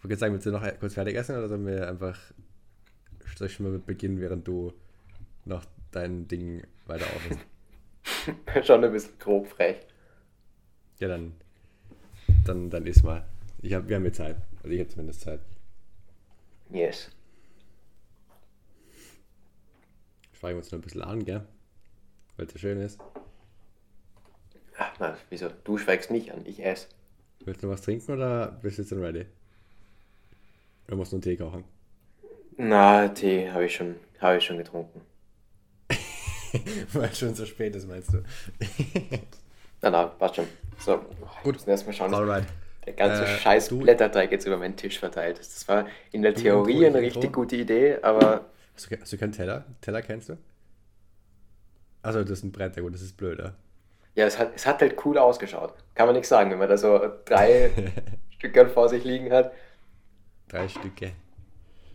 Ich würde sagen, willst du noch kurz fertig essen oder sollen wir einfach soll ich schon mal mit beginnen, während du noch dein Ding weiter aufhörst? schon ein bisschen grob frech. Ja, dann, dann, dann iss mal. Ich hab, wir haben ja Zeit. Also ich habe zumindest Zeit. Yes. Schweigen wir uns noch ein bisschen an, gell? Weil es so schön ist. Ach, na, wieso? Du schweigst mich an, ich esse. Willst du noch was trinken oder bist du jetzt schon ready? Oder musst du einen Tee kochen? Na, Tee habe ich, schon, hab ich schon getrunken. Weil es schon so spät ist, meinst du? na, na, passt schon. So, gut. müssen erstmal schauen. Alright. Der ganze Äh, scheiß du- Blätterteig jetzt über meinen Tisch verteilt ist. Das war in der Theorie eine ich richtig gute Idee, aber Hast du, hast du keinen Teller? Teller kennst du? Also das ist ein Brett, ja gut, das ist blöd, ja. ja, es hat, es hat halt cool ausgeschaut. Kann man nichts sagen, wenn man da so drei Stücke vor sich liegen hat. Drei Stücke.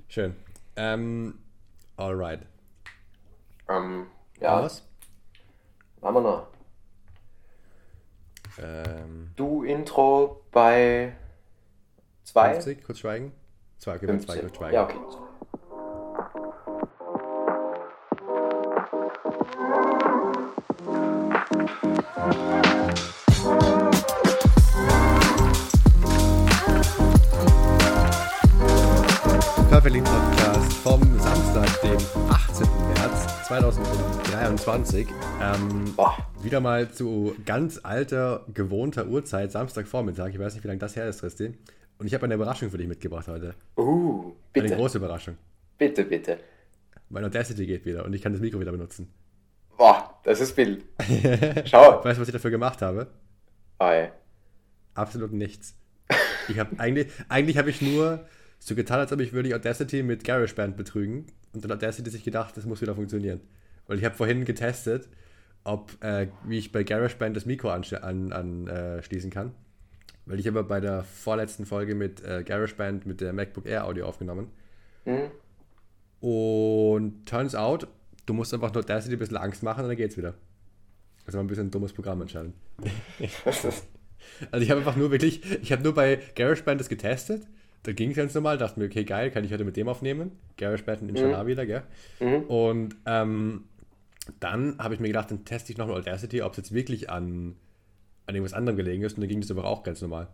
Schön. Ähm, alright. Ähm, ja, Was? machen wir noch. Ähm, Du Intro bei zwei? 50, kurz schweigen. Zwei, okay, bei zwei 15. kurz schweigen. Ja, okay. 2023. Ähm, wieder mal zu ganz alter, gewohnter Uhrzeit, Samstagvormittag. Ich weiß nicht, wie lange das her ist, Tristan. Und ich habe eine Überraschung für dich mitgebracht heute. uh, Eine bitte, große Überraschung. bitte, bitte. Mein Audacity geht wieder und ich kann das Mikro wieder benutzen. Boah, das ist Bild. Schau. Weißt du, was ich dafür gemacht habe? Oh, ey. Absolut nichts. Ich habe eigentlich, eigentlich habe ich nur so getan, als ob ich würde Audacity mit GarageBand betrügen. Und dann hat Audacity sich gedacht, das muss wieder funktionieren. Weil ich habe vorhin getestet, ob, äh, wie ich bei GarageBand das Mikro anschließen an, an, äh, kann. Weil ich habe bei der vorletzten Folge mit äh, GarageBand mit der MacBook Air Audio aufgenommen. Hm? Und turns out, du musst einfach nur Audacity ein bisschen Angst machen und dann geht's wieder. Das war ein bisschen ein dummes Programm anscheinend. Also ich habe einfach nur wirklich, ich habe nur bei GarageBand das getestet. Da ging es ganz normal, dachte mir, okay, geil, kann ich heute mit dem aufnehmen. GarageBand und Inshallah wieder, gell? Und ähm, dann habe ich mir gedacht, dann teste ich nochmal Audacity, ob es jetzt wirklich an, an irgendwas anderem gelegen ist. Und dann ging das aber auch ganz normal.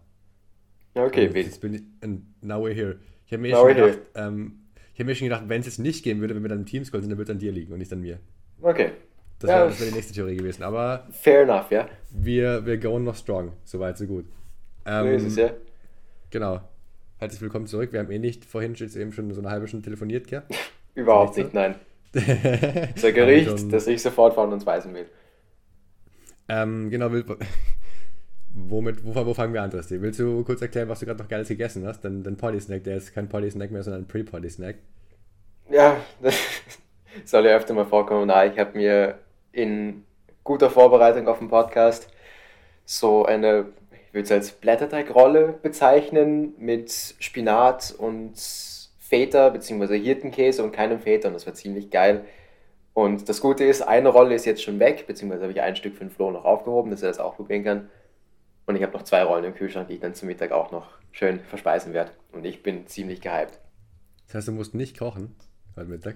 Ja, okay, Und jetzt bin ich, and now we're here. Ich habe mir, Now schon gedacht, ähm, ich habe mir schon gedacht, wenn es jetzt nicht gehen würde, wenn wir dann im Teamscroll sind, dann würde es an dir liegen und nicht an mir. Okay. Das Ja, wäre wär die nächste Theorie gewesen. Aber Fair enough, ja. wir, wir going noch strong. Soweit, so gut. So Ähm, ist es, ja. Genau. Herzlich willkommen zurück. Wir haben eh nicht vorhin jetzt eben schon so eine halbe Stunde telefoniert, gell? Überhaupt nicht nein. Wir Gericht, das ich sofort von uns weisen will. Ähm, genau, will, womit, wo, wo fangen wir an, Tristi? Willst du kurz erklären, was du gerade noch Geiles gegessen hast? Dein, dein Polly-Snack, der ist kein Polly-Snack mehr, sondern ein Pre-Polly-Snack. Ja, das soll ja öfter mal vorkommen. Na, ich habe mir in guter Vorbereitung auf den Podcast so eine, ich würde es als Blätterteigrolle bezeichnen, mit Spinat und Feta bzw. Hirtenkäse und keinem Feta und das war ziemlich geil. Und das Gute ist, eine Rolle ist jetzt schon weg, beziehungsweise habe ich ein Stück für den Flo noch aufgehoben, dass er das auch probieren kann. Und ich habe noch zwei Rollen im Kühlschrank, die ich dann zum Mittag auch noch schön verspeisen werde. Und ich bin ziemlich gehypt. Das heißt, du musst nicht kochen heute Mittag.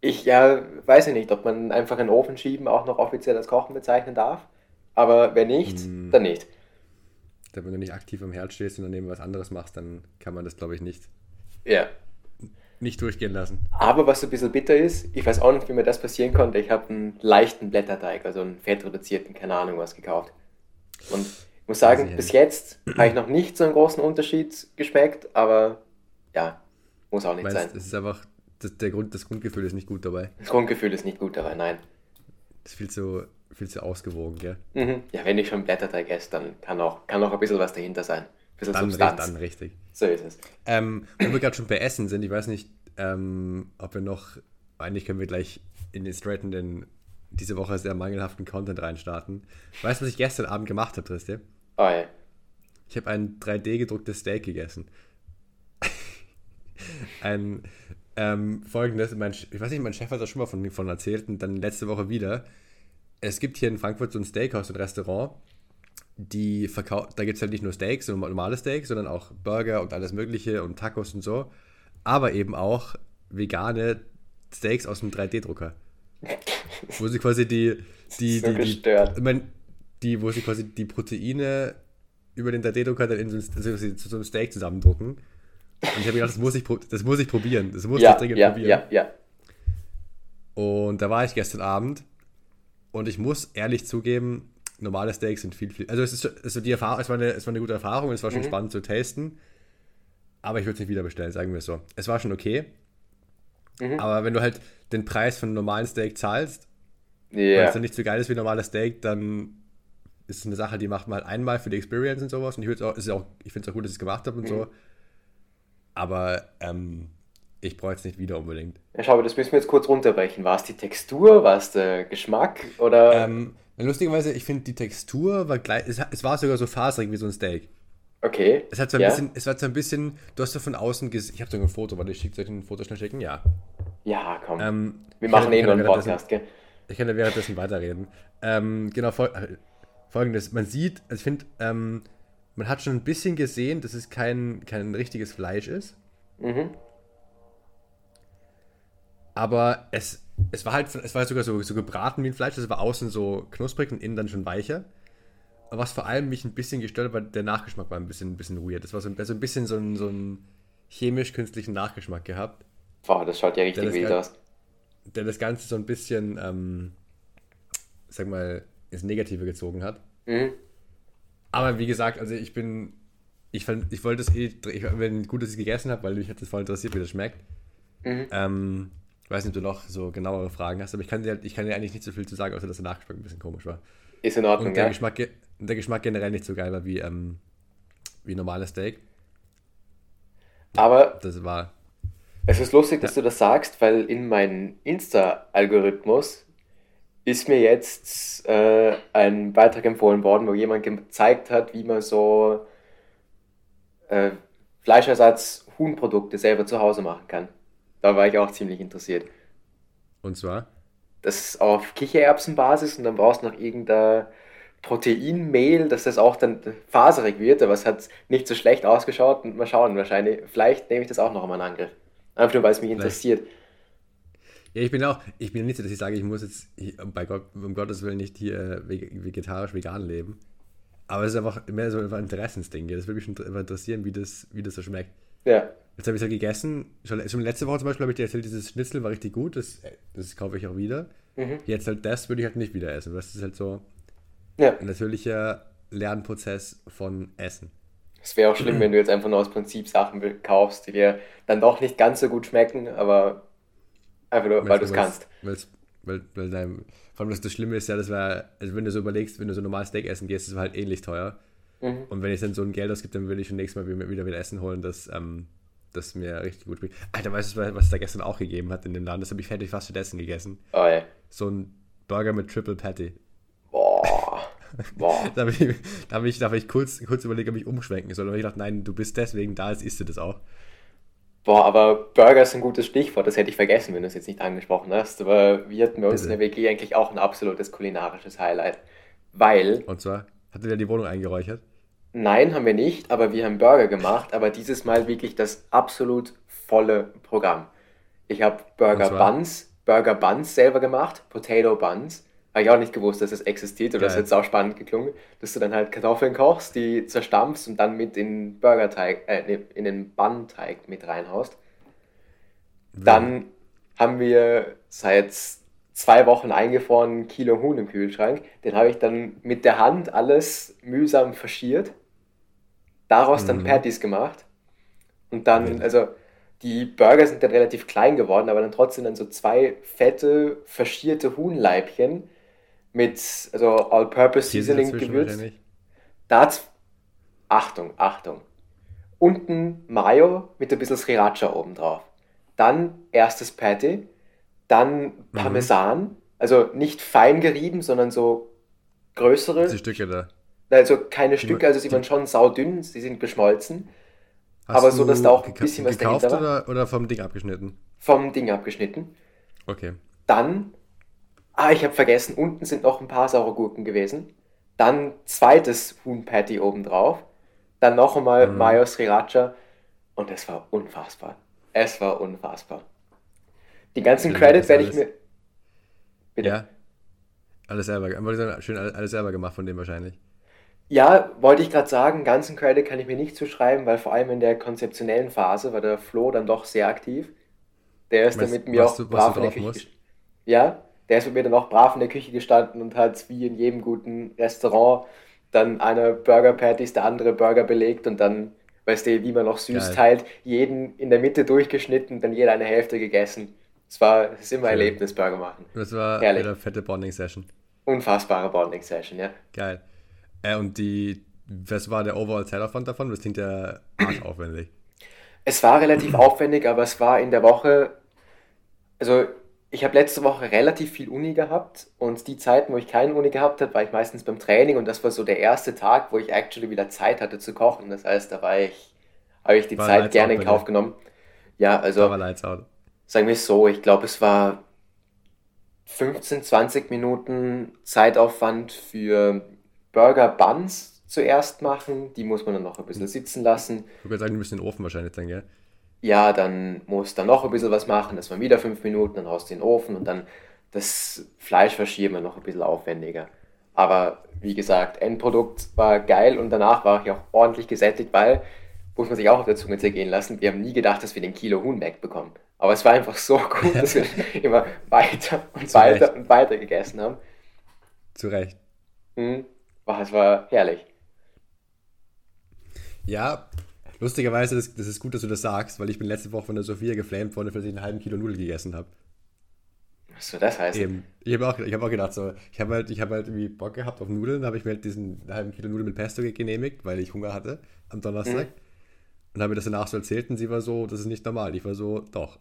Ich ja, weiß ja nicht, ob man einfach in den Ofen schieben auch noch offiziell als Kochen bezeichnen darf. Aber wenn nicht, Mm. dann nicht. Da, wenn du nicht aktiv am Herd stehst und daneben was anderes machst, dann kann man das, glaube ich, nicht, Ja. nicht durchgehen lassen. Aber was so ein bisschen bitter ist, ich weiß auch nicht, wie mir das passieren konnte. Ich habe einen leichten Blätterteig, also einen fettreduzierten, keine Ahnung was, gekauft. Und ich muss sagen, bis jetzt habe ich noch nicht so einen großen Unterschied geschmeckt, aber ja, muss auch nicht Meinst, sein. es ist einfach, das, der Grund, das Grundgefühl ist nicht gut dabei. Das Grundgefühl ist nicht gut dabei, nein. Das ist viel zu, viel zu ausgewogen, gell? Mhm. Ja, wenn ich schon Blätterteig esse, dann kann auch, kann auch ein bisschen was dahinter sein. Ein bisschen Dann, Substanz. dann richtig. So ist es. Ähm, wo wir gerade schon bei Essen sind, ich weiß nicht, ähm, ob wir noch, eigentlich können wir gleich in den straighten, den diese Woche sehr mangelhaften Content reinstarten. Weißt du, was ich gestern Abend gemacht habe, Tristan? Oh ja. Ich habe ein 3D-gedrucktes Steak gegessen. ein ähm, folgendes, mein, ich weiß nicht, mein Chef hat da schon mal von, von erzählt und dann letzte Woche wieder. Es gibt hier in Frankfurt so ein Steakhouse, ein Restaurant. die da gibt es halt nicht nur Steaks, so normale Steaks, sondern auch Burger und alles Mögliche und Tacos und so. Aber eben auch vegane Steaks aus dem 3D-Drucker. wo sie quasi die, die, So die, die, ich mein, die, wo sie quasi die Proteine über den 3D-Drucker dann in so, ein- also zu so einem Steak zusammendrucken. Und ich habe mir gedacht, das muss ich, das muss ich probieren. Das muss Ja, ich dringend ja, probieren. ja, ja. Und da war ich gestern Abend und ich muss ehrlich zugeben, normale Steaks sind viel, viel. Also es ist also die Erfahrung, es war eine, es war eine gute Erfahrung und es war schon Mhm. spannend zu tasten. Aber ich würde es nicht wieder bestellen, sagen wir es so. Es war schon okay. Mhm. Aber wenn du halt den Preis von einem normalen Steak zahlst, weil Ja. es dann nicht so geil ist wie ein normales Steak, dann ist es eine Sache, die macht man halt einmal für die Experience und sowas. Und ich, würd's auch, es ist auch, ich finde es auch gut, dass ich es gemacht habe und Mhm. so. Aber ähm, ich brauche jetzt nicht wieder unbedingt. Ja, schau, das müssen wir jetzt kurz runterbrechen. War es die Textur, war es der Geschmack oder? Ähm, lustigerweise, ich finde die Textur war gleich, es, es war sogar so faserig wie so ein Steak. okay. Es hat so ein ja. bisschen, es war so ein bisschen, du hast so von außen gesehen, ich habe sogar ein Foto, warte, ich schicke euch ein Foto schnell schicken, ja. Ja, komm. Ähm, wir machen eh nur einen Podcast, gell? Ich kann ja währenddessen weiterreden. Ähm, genau, fol äh, folgendes. Man sieht, also ich finde, ähm, man hat schon ein bisschen gesehen, dass es kein, kein richtiges Fleisch ist. Mhm. Aber es, es war halt, es war sogar so, so gebraten wie ein Fleisch. Es war außen so knusprig und innen dann schon weicher. Aber was vor allem mich ein bisschen gestört hat, war der Nachgeschmack war ein bisschen, ein bisschen weird. Das war so, ein- so ein bisschen so ein, so ein chemisch-künstlichen Nachgeschmack gehabt, Boah, das schaut ja richtig wild aus. der das Ganze so ein bisschen, ähm, sag mal, ins Negative gezogen hat. Mhm. Aber wie gesagt, also ich bin, ich fand, ich wollte es eh, ich wenn gut, dass ich es gegessen habe, weil mich hat das voll interessiert, wie das schmeckt. Mhm. Ähm, weiß nicht, ob du noch so genauere Fragen hast, aber ich kann dir, ich kann dir eigentlich nicht so viel zu sagen, außer dass der Nachgeschmack ein bisschen komisch war. Ist in Ordnung, Und der, ja. Geschmack, ge- der Geschmack generell nicht so geil war wie, ähm, wie normales Steak. Aber Das war, es ist lustig, dass du das sagst, weil in meinem Insta-Algorithmus ist mir jetzt äh, ein Beitrag empfohlen worden, wo jemand gezeigt hat, wie man so äh, Fleischersatz Huhnprodukte selber zu Hause machen kann. Da war ich auch ziemlich interessiert. und zwar, Das ist auf Kichererbsenbasis und dann brauchst du noch irgendein Proteinmehl, dass das auch dann faserig wird, aber es hat nicht so schlecht ausgeschaut und mal schauen, wahrscheinlich, vielleicht nehme ich das auch noch einmal in Angriff. Einfach nur, weil es mich interessiert. ja, ich bin auch, ich bin nicht so, dass ich sage, ich muss jetzt, bei Gott, um Gottes Willen nicht hier äh, vege- vegetarisch, vegan leben. Aber es ist einfach mehr so ein Interessensding. Das würde mich schon interessieren, wie das, wie das so schmeckt. Ja, Jetzt habe ich es ja gegessen. Schon, schon letzte Woche zum Beispiel habe ich dir erzählt, dieses Schnitzel war richtig gut. Das, das kaufe ich auch wieder. Mhm. Jetzt halt das würde ich halt nicht wieder essen. Das ist halt so ja. ein natürlicher Lernprozess von Essen. Es wäre auch schlimm, wenn du jetzt einfach nur aus Prinzip Sachen kaufst, die dir dann doch nicht ganz so gut schmecken, aber einfach nur, weil du es kannst. Weil's, weil, weil dein, vor allem das, das Schlimme ist ja, das war, also wenn du so überlegst, wenn du so normal Steak essen gehst, das war halt ähnlich teuer. Mhm. Und wenn ich dann so ein Geld ausgebe, dann will ich schon nächstes Mal wieder, wieder, wieder Essen holen, das, ähm, das mir richtig gut schmeckt. Alter, weißt du, was es da gestern auch gegeben hat in dem Laden? Das habe ich fertig fast stattdessen gegessen. Oh, ja. So ein Burger mit Triple Patty. Boah. Boah. Da habe ich, da hab ich, da hab ich kurz, kurz überlegt, ob ich umschwenken soll. Aber ich dachte, nein, du bist deswegen da, jetzt isst du das auch. Boah, aber Burger ist ein gutes Stichwort, das hätte ich vergessen, wenn du es jetzt nicht angesprochen hast. Aber wir hatten bei uns Bitte. in der WG eigentlich auch ein absolutes kulinarisches Highlight. Weil, Und zwar, hat er dir die Wohnung eingeräuchert? nein, haben wir nicht, aber wir haben Burger gemacht, aber dieses Mal wirklich das absolut volle Programm. Ich habe Burger? Buns, Burger Buns selber gemacht, Potato Buns. Habe ich auch nicht gewusst, dass es existiert oder das Geil. ist jetzt auch spannend geklungen, dass du dann halt Kartoffeln kochst, die zerstampfst und dann mit in Burgerteig, äh, in den Bun-Teig mit reinhaust. Dann haben wir seit zwei Wochen eingefroren Kilo Huhn im Kühlschrank. Den habe ich dann mit der Hand alles mühsam faschiert. Daraus dann Mhm. Patties gemacht. Und dann, also die Burger sind dann relativ klein geworden, aber dann trotzdem dann so zwei fette, faschierte Huhnleibchen mit, also All-Purpose Seasoning gewürzt. Dazu, Achtung, Achtung. Unten Mayo mit ein bisschen Sriracha oben drauf. Dann erstes Patty, dann Parmesan, also nicht fein gerieben, sondern so größere, Die Stücke da. also keine Stücke, also sie waren schon saudünn, sie sind geschmolzen, Hast Aber so, dass da auch ein bisschen was gekauft dahinter war? oder, oder vom Ding abgeschnitten? vom Ding abgeschnitten. Okay. Dann, ah, ich habe vergessen, unten sind noch ein paar saure Gurken gewesen. dann zweites Huhn Patty obendrauf, dann noch einmal Mhm. Mayo Sriracha und es war unfassbar. Es war unfassbar. Die ganzen Ja, Credits werde ich mir. Bitte. Ja. Alles selber, sagen, schön alles, selber gemacht von dem wahrscheinlich. Ja, wollte ich gerade sagen, ganzen Credit kann ich mir nicht zuschreiben, weil vor allem in der konzeptionellen Phase war der Flo dann doch sehr aktiv. Der ist dann Was- mit mir auch du- brav in der Küche. Ja, der ist mit mir dann auch brav in der Küche gestanden und hat wie in jedem guten Restaurant dann einer Burger Patties, der andere Burger belegt und dann, weißt du, wie man noch süß Geil. teilt, jeden in der Mitte durchgeschnitten, dann jeder eine Hälfte gegessen. Es war, es ist immer ein. Erlebnis, Burger machen. Das war Herrlich. wieder fette Bonding-Session. Unfassbare Bonding-Session, ja. Geil. Äh, und die, was war der Overall-Zeitaufwand davon? Das klingt ja arschaufwendig. Es war relativ aufwendig, aber es war in der Woche, also ich habe letzte Woche relativ viel Uni gehabt und die Zeiten, wo ich keine Uni gehabt habe, war ich meistens beim Training und das war so der erste Tag, wo ich actually wieder Zeit hatte zu kochen. Das heißt, da war ich, habe ich die War Zeit gerne in Kauf genommen. Ja, Da also war Lights Out. Sagen wir es so, ich glaube, es war 15, 20 Minuten Zeitaufwand für Burger Buns zuerst machen. Die muss man dann noch ein bisschen sitzen lassen. Ich würde sagen, du musst in den Ofen wahrscheinlich dann, gell? Ja, dann musst du noch ein bisschen was machen, das waren wieder fünf Minuten, dann du in den Ofen und dann das Fleisch verschieben wir noch ein bisschen aufwendiger. Aber wie gesagt, Endprodukt war geil und danach war ich auch ordentlich gesättigt, weil, muss man sich auch auf der Zunge zergehen lassen, wir haben nie gedacht, dass wir den Kilo Huhn wegbekommen. Aber es war einfach so gut, dass wir immer weiter und Zu weiter Recht. und weiter gegessen haben. Zu Recht. Mhm. Boah, es war herrlich. Ja, lustigerweise, das, das ist gut, dass du das sagst, weil ich bin letzte Woche von der Sophia geflamed worden, dass ich einen halben Kilo Nudeln gegessen habe. Was soll das heißen? Eben. Ich habe auch, ich hab auch gedacht, so, ich habe halt, ich hab halt irgendwie Bock gehabt auf Nudeln, habe ich mir halt diesen halben Kilo Nudeln mit Pesto genehmigt, weil ich Hunger hatte am Donnerstag. Und habe mir das danach so erzählt und sie war so, das ist nicht normal. Ich war so, doch.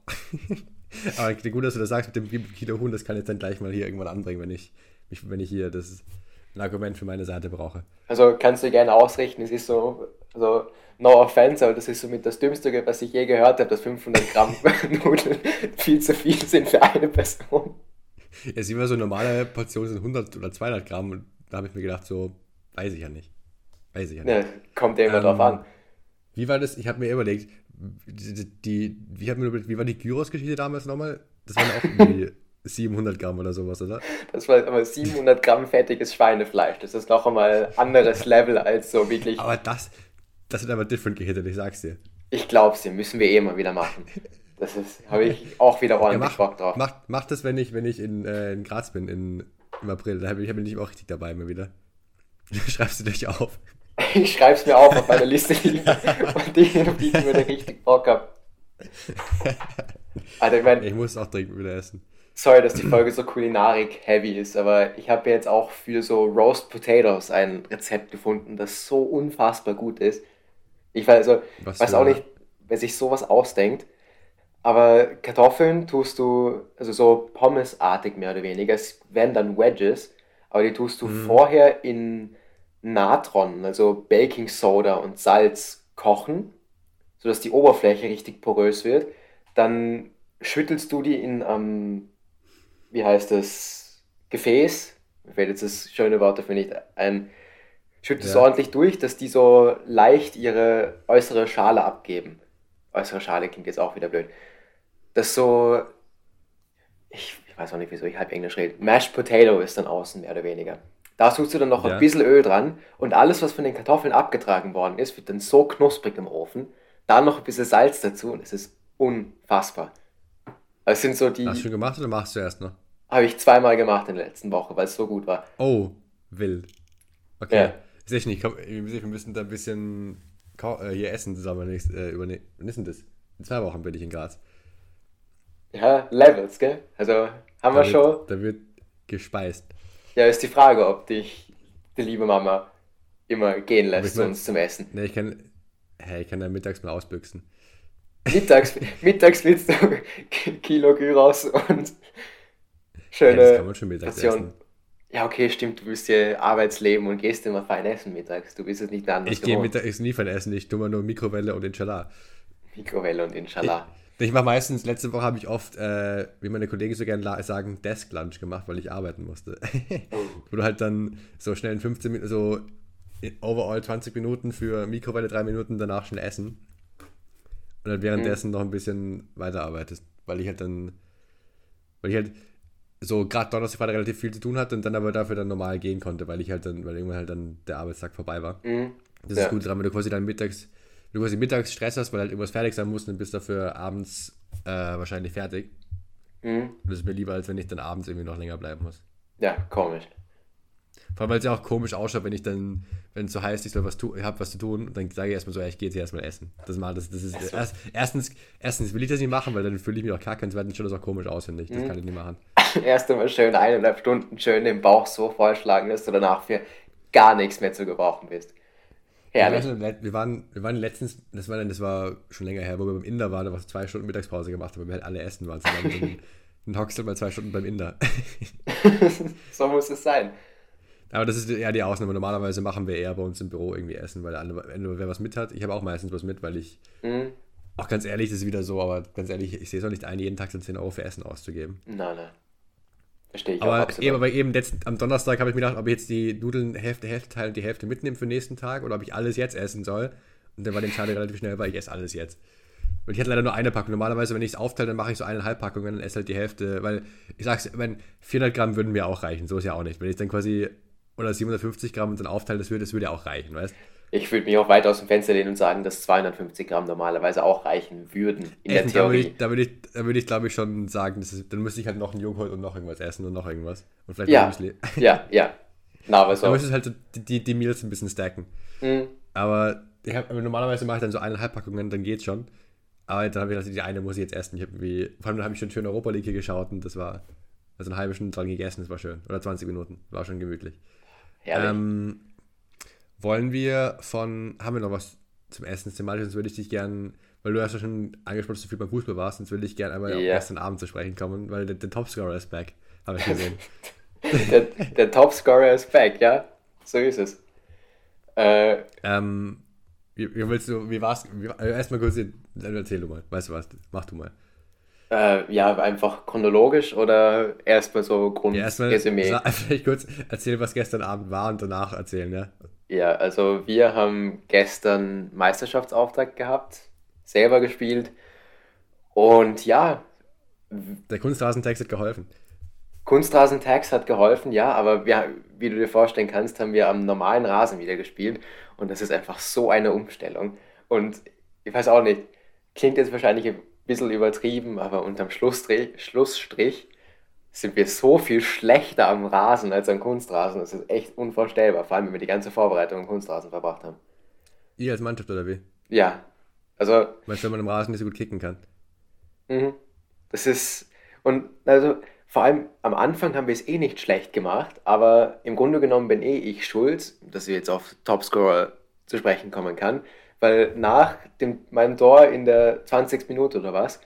Aber gut, dass du das sagst mit dem Kilo Huhn, das kann ich jetzt dann gleich mal hier irgendwann anbringen, wenn ich, wenn ich hier das ein Argument für meine Seite brauche. Also kannst du gerne ausrichten, es ist so, also no offense, aber das ist so mit das Dümmste, was ich je gehört habe, dass 500 Gramm Nudeln viel zu viel sind für eine Person. Ja, sie war so, normale Portionen sind 100 oder 200 Gramm und da habe ich mir gedacht, so, weiß ich ja nicht. Weiß ich ja nicht. Ja, kommt ja immer Ähm, drauf an. Wie war das? Ich habe mir überlegt, die, die, wie, hat mir überlegt, wie war die Gyros-Geschichte damals nochmal? Das waren auch irgendwie 700 Gramm oder sowas, oder? Das war aber 700 Gramm fettiges Schweinefleisch. Das ist noch einmal anderes Level als so wirklich. Aber das, das wird aber different gehittet, ich sag's dir. Ich glaub's dir, müssen wir eh mal wieder machen. Das ist, habe ich auch wieder Ja, ordentlich mach, Bock drauf. mach, mach das, wenn ich, wenn ich in, äh, in Graz bin in, im April. Da habe ich, hab ich nicht auch richtig dabei mal wieder. Schreibst du dich auf. Ich schreib's mir auf auf meiner Liste liegen und die, auf die ich mir richtig Bock hab. Also ich meine, Ich muss auch dringend wieder essen. Sorry, dass die Folge so kulinarik-heavy ist, aber ich habe jetzt auch für so Roast Potatoes ein Rezept gefunden, das so unfassbar gut ist. Ich weiß, also, Was weiß auch nicht, wer sich sowas ausdenkt, aber Kartoffeln tust du, also so Pommesartig mehr oder weniger, es werden dann Wedges, aber die tust du vorher in Natron, also Baking Soda und Salz kochen, sodass die Oberfläche richtig porös wird. Dann schüttelst du die in, ähm, wie heißt das, Gefäß, mir fällt jetzt das schöne Wort dafür nicht ein, schüttelst du Ja. ordentlich durch, dass die so leicht ihre äußere Schale abgeben. Äußere Schale klingt jetzt auch wieder blöd. Das so, ich, ich weiß auch nicht, wieso ich halb Englisch rede. Mashed Potato ist dann außen, mehr oder weniger. Da tust du dann noch Ja. ein bisschen Öl dran und alles, was von den Kartoffeln abgetragen worden ist, wird dann so knusprig im Ofen. Dann noch ein bisschen Salz dazu und es ist unfassbar. Das sind so die, Hast du schon gemacht oder machst du erst noch? habe ich zweimal gemacht in der letzten Woche, weil es so gut war. Oh, wild. Okay. Ja. Sehe ich nicht. Komm, wir müssen da ein bisschen äh, hier essen zusammen. Nächst, äh, Wann ist denn das? In zwei Wochen bin ich in Graz. Ja, Levels, gell? Also haben Da wir schon. wird, da wird gespeist. Ja, ist die Frage, ob dich die liebe Mama immer gehen lässt zu uns zum Essen. Ne, ich kann. Hey, ich kann da mittags mal ausbüchsen. Mittags, mittags willst du Kilo Gyros und Ja, das schöne kann man schon mittags Portion. essen. Ja, okay, stimmt, du willst ja Arbeitsleben und gehst immer fein essen mittags. Du bist es nicht anders Ich gehe mittags nie von essen. Ich tue mal nur Mikrowelle und Inshallah. Mikrowelle und Inshallah. Ich mache meistens, letzte Woche habe ich oft, äh, wie meine Kollegen so gerne sagen, Desk Lunch gemacht, weil ich arbeiten musste. Wo du halt dann so schnell in 15 Minuten, so overall 20 Minuten für Mikrowelle, 3 Minuten danach schnell essen. Und dann währenddessen mhm. noch ein bisschen weiterarbeitest. Weil ich halt dann, weil ich halt so gerade Donnerstag Freitag relativ viel zu tun hatte und dann aber dafür dann normal gehen konnte, weil ich halt dann, weil irgendwann halt dann der Arbeitstag vorbei war. Mhm. Das ja. ist gut dran, wenn du quasi dann mittags du quasi mittags Stress hast, weil halt irgendwas fertig sein muss und bist dafür abends äh, wahrscheinlich fertig. Mhm. Das ist mir lieber, als wenn ich dann abends irgendwie noch länger bleiben muss. Ja, komisch. Vor allem, weil es ja auch komisch ausschaut, wenn ich dann, wenn es so heißt, ich soll was tun, ich habe was zu tun, dann sage ich erstmal so, ja, ich gehe jetzt erstmal essen. Das mal, das, das ist so. erst, erstens, erstens will ich das nicht machen, weil dann fühle ich mich auch kacke und zweitens schaut das auch komisch aus, finde ich. Das mhm. kann ich nicht machen. Erst einmal schön eineinhalb Stunden schön den Bauch so vollschlagen, dass du danach für gar nichts mehr zu gebrauchen bist. Herrlich. Wir waren, wir waren letztens, das war, das war schon länger her, wo wir beim Inder waren, da war zwei Stunden Mittagspause gemacht haben, weil wir halt alle essen waren. Dann, dann, hockst du mal zwei Stunden beim Inder. so muss es sein. Aber das ist eher die Ausnahme. Normalerweise machen wir eher bei uns im Büro irgendwie Essen, weil alle, wenn wer was mit hat, ich habe auch meistens was mit, weil ich, mhm. auch ganz ehrlich, das ist wieder so, aber ganz ehrlich, ich sehe es auch nicht ein, jeden Tag so 10 Euro für Essen auszugeben. Nein, nein. Verstehe ich aber, auch eben, aber eben letzt, am Donnerstag habe ich mir gedacht, ob ich jetzt die Nudeln Hälfte, Hälfte teilen und die Hälfte mitnehme für den nächsten Tag oder ob ich alles jetzt essen soll. Und dann war die Entscheidung relativ schnell, weil ich esse alles jetzt. Und ich hatte leider nur eine Packung. Normalerweise, wenn ich es aufteile, dann mache ich so eineinhalb Packungen und esse halt die Hälfte, weil ich sag's, wenn 400 Gramm würden mir auch reichen, so ist ja auch nicht. Wenn ich dann quasi, oder 750 Gramm und dann aufteile, das würde, das würde ja auch reichen, weißt ich würde mich auch weit aus dem Fenster lehnen und sagen, dass 250 Gramm normalerweise auch reichen würden in essen, der Theorie. Da würde ich, da würde ich, ich glaube ich, schon sagen, ist, dann müsste ich halt noch einen Joghurt und noch irgendwas essen und noch irgendwas. Und vielleicht ja, ja, ja. Na, aber so. Dann müsstest halt die, die, die Meals ein bisschen stacken. Mhm. Aber hab, normalerweise mache ich dann so eineinhalb Packungen, dann geht's schon. Aber dann habe ich gesagt, die eine muss ich jetzt essen. Ich hab wie, vor allem habe ich schon schön Europa League geschaut und das war also eine halbe Stunde dran gegessen, das war schön. Oder 20 Minuten, war schon gemütlich. Herrlich. Ähm, wollen wir von, haben wir noch was zum Essen thematisch, sonst würde ich dich gerne, weil du hast ja schon angesprochen, dass du viel beim Fußball warst, sonst würde ich gerne einmal yeah. gestern Abend zu sprechen kommen, weil der, der Topscorer ist back, habe ich gesehen. der, der Topscorer ist back, ja, so ist es. Äh, ähm, wie, wie willst du, wie war's, wie, äh, erstmal kurz, erzähl du mal, weißt du was, mach du mal. Äh, ja, einfach chronologisch oder erstmal so Grundresümee? Ja, vielleicht kurz erzählen, was gestern Abend war und danach erzählen, ja? Ja, also wir haben gestern Meisterschaftsauftakt gehabt, selber gespielt und ja. Der Kunstrasentext hat geholfen. Kunstrasentext hat geholfen, ja, aber wir, wie du dir vorstellen kannst, haben wir am normalen Rasen wieder gespielt und das ist einfach so eine Umstellung. Und ich weiß auch nicht, klingt jetzt wahrscheinlich ein bisschen übertrieben, aber unterm Schlussstrich, Schlussstrich sind wir so viel schlechter am Rasen als am Kunstrasen. Das ist echt unvorstellbar, vor allem wenn wir die ganze Vorbereitung am Kunstrasen verbracht haben. Ihr als Mannschaft oder wie? Ja. Also. Weißt du, wenn man im Rasen nicht so gut kicken kann. Mhm. Das ist. Und also vor allem am Anfang haben wir es eh nicht schlecht gemacht, aber im Grunde genommen bin eh ich schuld, dass ich jetzt auf Topscorer zu sprechen kommen kann, weil nach dem, meinem Tor in der 20. Minute oder was,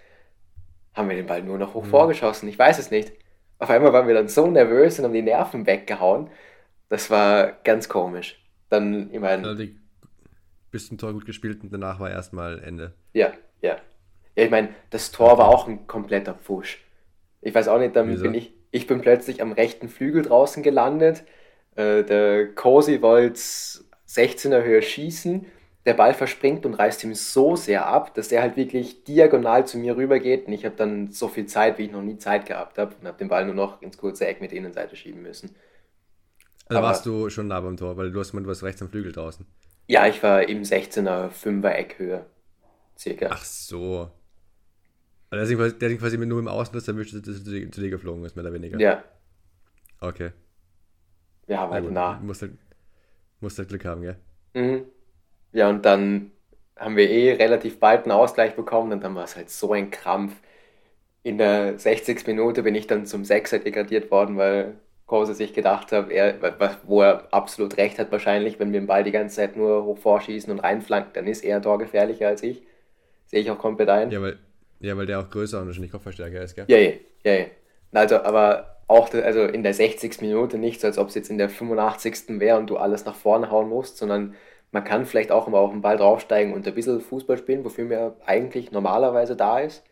haben wir den Ball nur noch hoch mhm. vorgeschossen. Ich weiß es nicht. Auf einmal waren wir dann so nervös und haben die Nerven weggehauen. Das war ganz komisch. Dann, ich meine. Also bis zum Tor gut gespielt und danach war erstmal Ende. Ja, ja. Ja, ich meine, das Tor war auch ein kompletter Pfusch. Ich weiß auch nicht, dann Wieso? bin ich, ich bin plötzlich am rechten Flügel draußen gelandet. Äh, der Cosi wollte 16er Höhe schießen der Ball verspringt und reißt ihm so sehr ab, dass er halt wirklich diagonal zu mir rübergeht und ich habe dann so viel Zeit, wie ich noch nie Zeit gehabt habe und habe den Ball nur noch ins kurze Eck mit Innenseite schieben müssen. Also Aber, warst du schon nah beim Tor, weil du hast mal, du warst rechts am Flügel draußen. Ja, ich war im 16er, 5er Eckhöhe. Circa. Ach so. Also der ist quasi, quasi mit nur im Außenriss erwischt, dass er zu dir geflogen ist, mehr oder weniger. Ja. Okay. Ja, aber halt nah. Musst halt, musst halt Glück haben, gell? Mhm. Ja, und dann haben wir eh relativ bald einen Ausgleich bekommen und dann war es halt so ein Krampf. In der 60. Minute bin ich dann zum Sechser degradiert worden, weil Kose sich gedacht hat, er, wo er absolut recht hat wahrscheinlich, wenn wir den Ball die ganze Zeit nur hoch vorschießen und reinflanken, dann ist er torgefährlicher als ich. Sehe ich auch komplett ein. Ja, weil, ja, weil der auch größer und wahrscheinlich Kopfverstärker ist, gell? Ja, ja, ja, ja. Also, aber auch also in der 60. Minute nicht so, als ob es jetzt in der 85. wäre und du alles nach vorne hauen musst, sondern man kann vielleicht auch immer auf den Ball draufsteigen und ein bisschen Fußball spielen, wofür man eigentlich normalerweise da ist.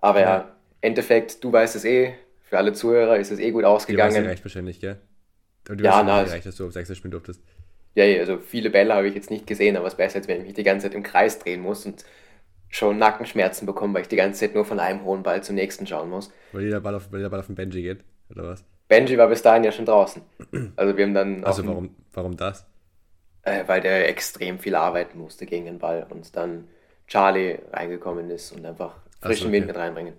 Aber ja, ja Endeffekt, du weißt es eh, für alle Zuhörer ist es eh gut ausgegangen. Du recht wahrscheinlich, gell? Und du ja, hast na, recht, dass du auf 6 spielen durftest. Ja, also viele Bälle habe ich jetzt nicht gesehen, aber es ist besser, als wenn ich mich die ganze Zeit im Kreis drehen muss und schon Nackenschmerzen bekomme, weil ich die ganze Zeit nur von einem hohen Ball zum nächsten schauen muss. Weil jeder Ball auf, weil jeder Ball auf den Benji geht, oder was? Benji war bis dahin ja schon draußen. Also wir haben dann. Also warum, warum das? Äh, weil der extrem viel arbeiten musste gegen den Ball und dann Charlie reingekommen ist und einfach frischen so, okay. Wind mit reinbringen.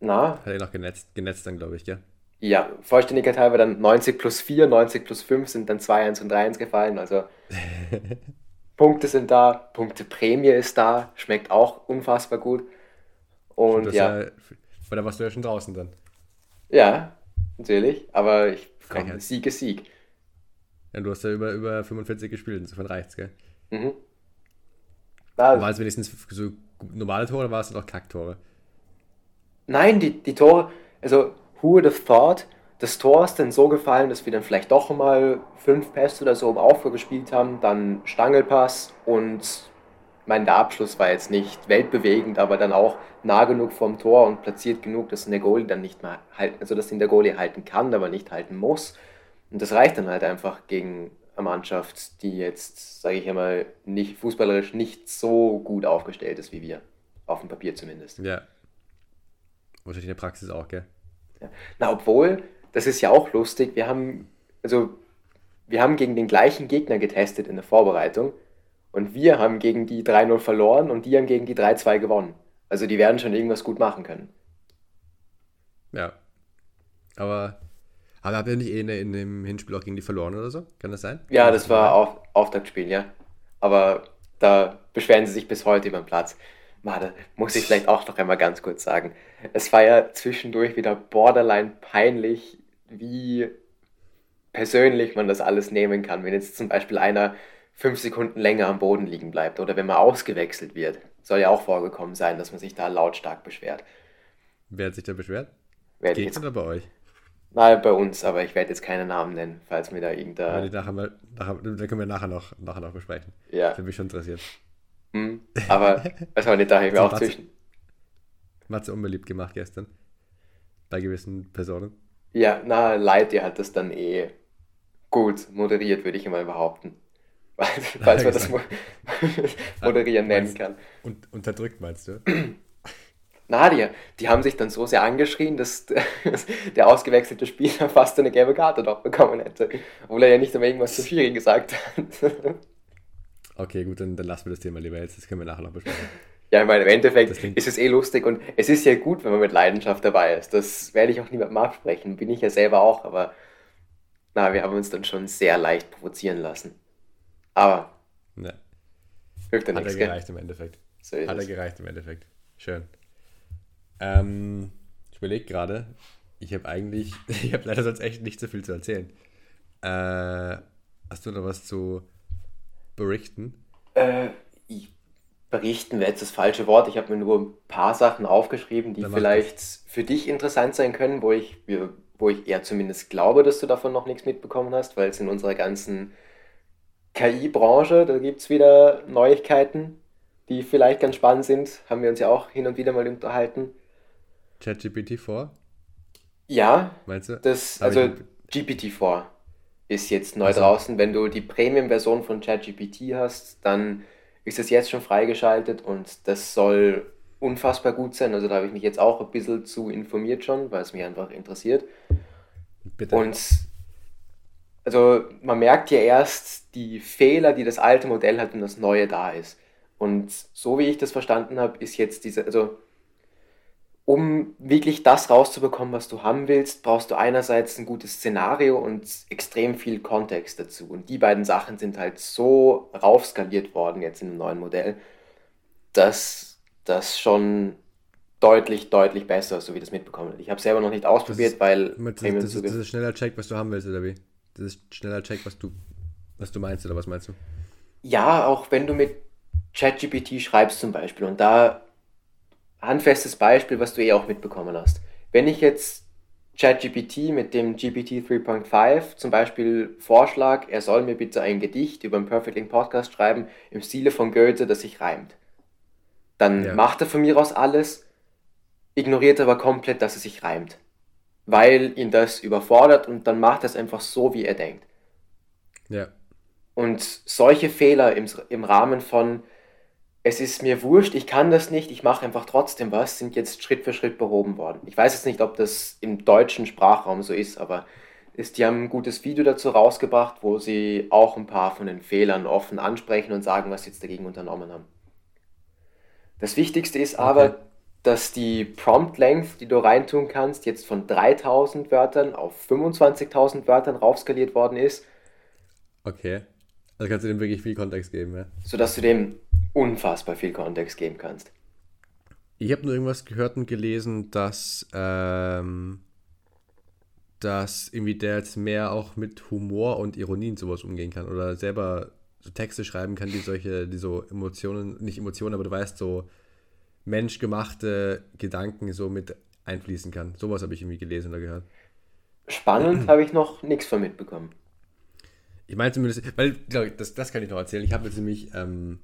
Na? Hat er noch genetzt, genetzt dann, glaube ich, gell? Ja, Vollständigkeit halber dann 90 plus 4, 90 plus 5 sind dann 2, 1 und 3 1 gefallen. Also Punkte sind da, Punkteprämie ist da, schmeckt auch unfassbar gut. Und ja. ja. Weil da warst du ja schon draußen dann. Ja, natürlich, aber ich komm, Sieg ist Sieg. Ja, du hast ja über, über 45 gespielt, insofern reicht's, gell? Mhm. war es wenigstens so normale Tore oder war es noch Kacktore? Nein, die, die Tore, also who would have thought, das Tor ist dann so gefallen, dass wir dann vielleicht doch mal fünf Pässe oder so im Aufbau gespielt haben, dann Stangelpass und mein der Abschluss war jetzt nicht weltbewegend, aber dann auch nah genug vom Tor und platziert genug, dass der Goalie dann nicht mehr halten, also dass ihn der Goalie halten kann, aber nicht halten muss. Und das reicht dann halt einfach gegen eine Mannschaft, die jetzt, sage ich einmal, nicht fußballerisch nicht so gut aufgestellt ist wie wir. Auf dem Papier zumindest. Ja, Wahrscheinlich in der Praxis auch, gell? Ja. Na, obwohl, das ist ja auch lustig, wir haben, also, wir haben gegen den gleichen Gegner getestet in der Vorbereitung und wir haben gegen die 3-0 verloren und die haben gegen die 3-2 gewonnen. Also die werden schon irgendwas gut machen können. Ja. Aber, aber habt ihr nicht eh in, in dem Hinspiel auch gegen die verloren oder so? Kann das sein? Ja, das war auf, Auftaktspiel, ja. Aber da beschweren sie sich bis heute über den Platz. Warte, muss ich vielleicht auch noch einmal ganz kurz sagen. Es war ja zwischendurch wieder borderline peinlich, wie persönlich man das alles nehmen kann. Wenn jetzt zum Beispiel einer fünf Sekunden länger am Boden liegen bleibt oder wenn man ausgewechselt wird. Soll ja auch vorgekommen sein, dass man sich da lautstark beschwert. Wer hat sich da beschwert? Geht jetzt, oder bei euch? Nein, bei uns, aber ich werde jetzt keine Namen nennen, falls mir da irgendein. Ja, nachher mal, nachher, da können wir nachher noch, nachher noch besprechen. Ja. Das mich schon interessiert. Hm, aber war nicht daher, wir auch Matze, zwischen. Matze unbeliebt gemacht gestern. Bei gewissen Personen. Ja, na, Leid, ihr hat das dann eh gut moderiert, würde ich immer behaupten. Falls man das moderieren nennen kann. Und unterdrückt meinst du? Na, die, haben sich dann so sehr angeschrien, dass der ausgewechselte Spieler fast eine gelbe Karte doch bekommen hätte. Obwohl er ja nicht einmal irgendwas zu Schiri gesagt hat. Okay, gut, dann, dann lassen wir das Thema lieber jetzt. Das können wir nachher noch besprechen. Ja, ich meine, im Endeffekt ist es eh lustig und es ist ja gut, wenn man mit Leidenschaft dabei ist. Das werde ich auch niemandem absprechen. Bin ich ja selber auch, aber na, wir haben uns dann schon sehr leicht provozieren lassen. Aber ja. hilft ja Hat nichts, er gereicht gell? im Endeffekt. So Hat er gereicht im Endeffekt. Schön. Ähm, ich überlege gerade, ich habe eigentlich, ich habe leider sonst echt nicht so viel zu erzählen. Äh, hast du noch was zu berichten? Äh, berichten wäre jetzt das falsche Wort. Ich habe mir nur ein paar Sachen aufgeschrieben, die vielleicht für dich interessant sein können, wo ich, wo ich eher zumindest glaube, dass du davon noch nichts mitbekommen hast, weil es in unserer ganzen KI-Branche, da gibt es wieder Neuigkeiten, die vielleicht ganz spannend sind. Haben wir uns ja auch hin und wieder mal unterhalten. ChatGPT 4? Ja. Meinst du? Das, also GPT 4 ist jetzt neu also. draußen. Wenn du die Premium-Version von ChatGPT hast, dann ist es jetzt schon freigeschaltet und das soll unfassbar gut sein. Also da habe ich mich jetzt auch ein bisschen zu informiert schon, weil es mich einfach interessiert. Bitte. Und also man merkt ja erst die Fehler, die das alte Modell hat, wenn das neue da ist. Und so wie ich das verstanden habe, ist jetzt diese, also um wirklich das rauszubekommen, was du haben willst, brauchst du einerseits ein gutes Szenario und extrem viel Kontext dazu. Und die beiden Sachen sind halt so raufskaliert worden jetzt in dem neuen Modell, dass das schon deutlich, deutlich besser ist, so wie das mitbekommen. Ich habe selber noch nicht ausprobiert, ist, weil... Das, das, das, das ist schneller Check, was du haben willst, oder wie? Das ist schneller Check, was du, was du meinst, oder was meinst du? Ja, auch wenn du mit ChatGPT schreibst zum Beispiel und da handfestes Beispiel, was du eh auch mitbekommen hast. Wenn ich jetzt ChatGPT mit dem GPT 3.5 zum Beispiel vorschlag, er soll mir bitte ein Gedicht über einen Perfect Link Podcast schreiben im Stile von Goethe, das sich reimt. Dann Ja. macht er von mir aus alles, ignoriert aber komplett, dass es sich reimt. Weil ihn das überfordert und dann macht er es einfach so, wie er denkt. Ja. Und solche Fehler im, im Rahmen von, es ist mir wurscht, ich kann das nicht, ich mache einfach trotzdem was, sind jetzt Schritt für Schritt behoben worden. Ich weiß jetzt nicht, ob das im deutschen Sprachraum so ist, aber ist, die haben ein gutes Video dazu rausgebracht, wo sie auch ein paar von den Fehlern offen ansprechen und sagen, was sie jetzt dagegen unternommen haben. Das Wichtigste ist aber, Okay. dass die Prompt Length, die du reintun kannst, jetzt von 3000 Wörtern auf 25.000 Wörtern raufskaliert worden ist. Okay. Also kannst du dem wirklich viel Kontext geben, ja? sodass du dem unfassbar viel Kontext geben kannst. Ich habe nur irgendwas gehört und gelesen, dass, ähm, dass irgendwie der jetzt mehr auch mit Humor und Ironie und sowas umgehen kann oder selber so Texte schreiben kann, die solche, die so Emotionen, nicht Emotionen, aber du weißt, so menschgemachte Gedanken so mit einfließen kann. Sowas habe ich irgendwie gelesen oder gehört. Spannend habe ich noch nichts von mitbekommen. Ich meine zumindest, weil, glaub ich, das, das kann ich noch erzählen. Ich habe jetzt nämlich ähm,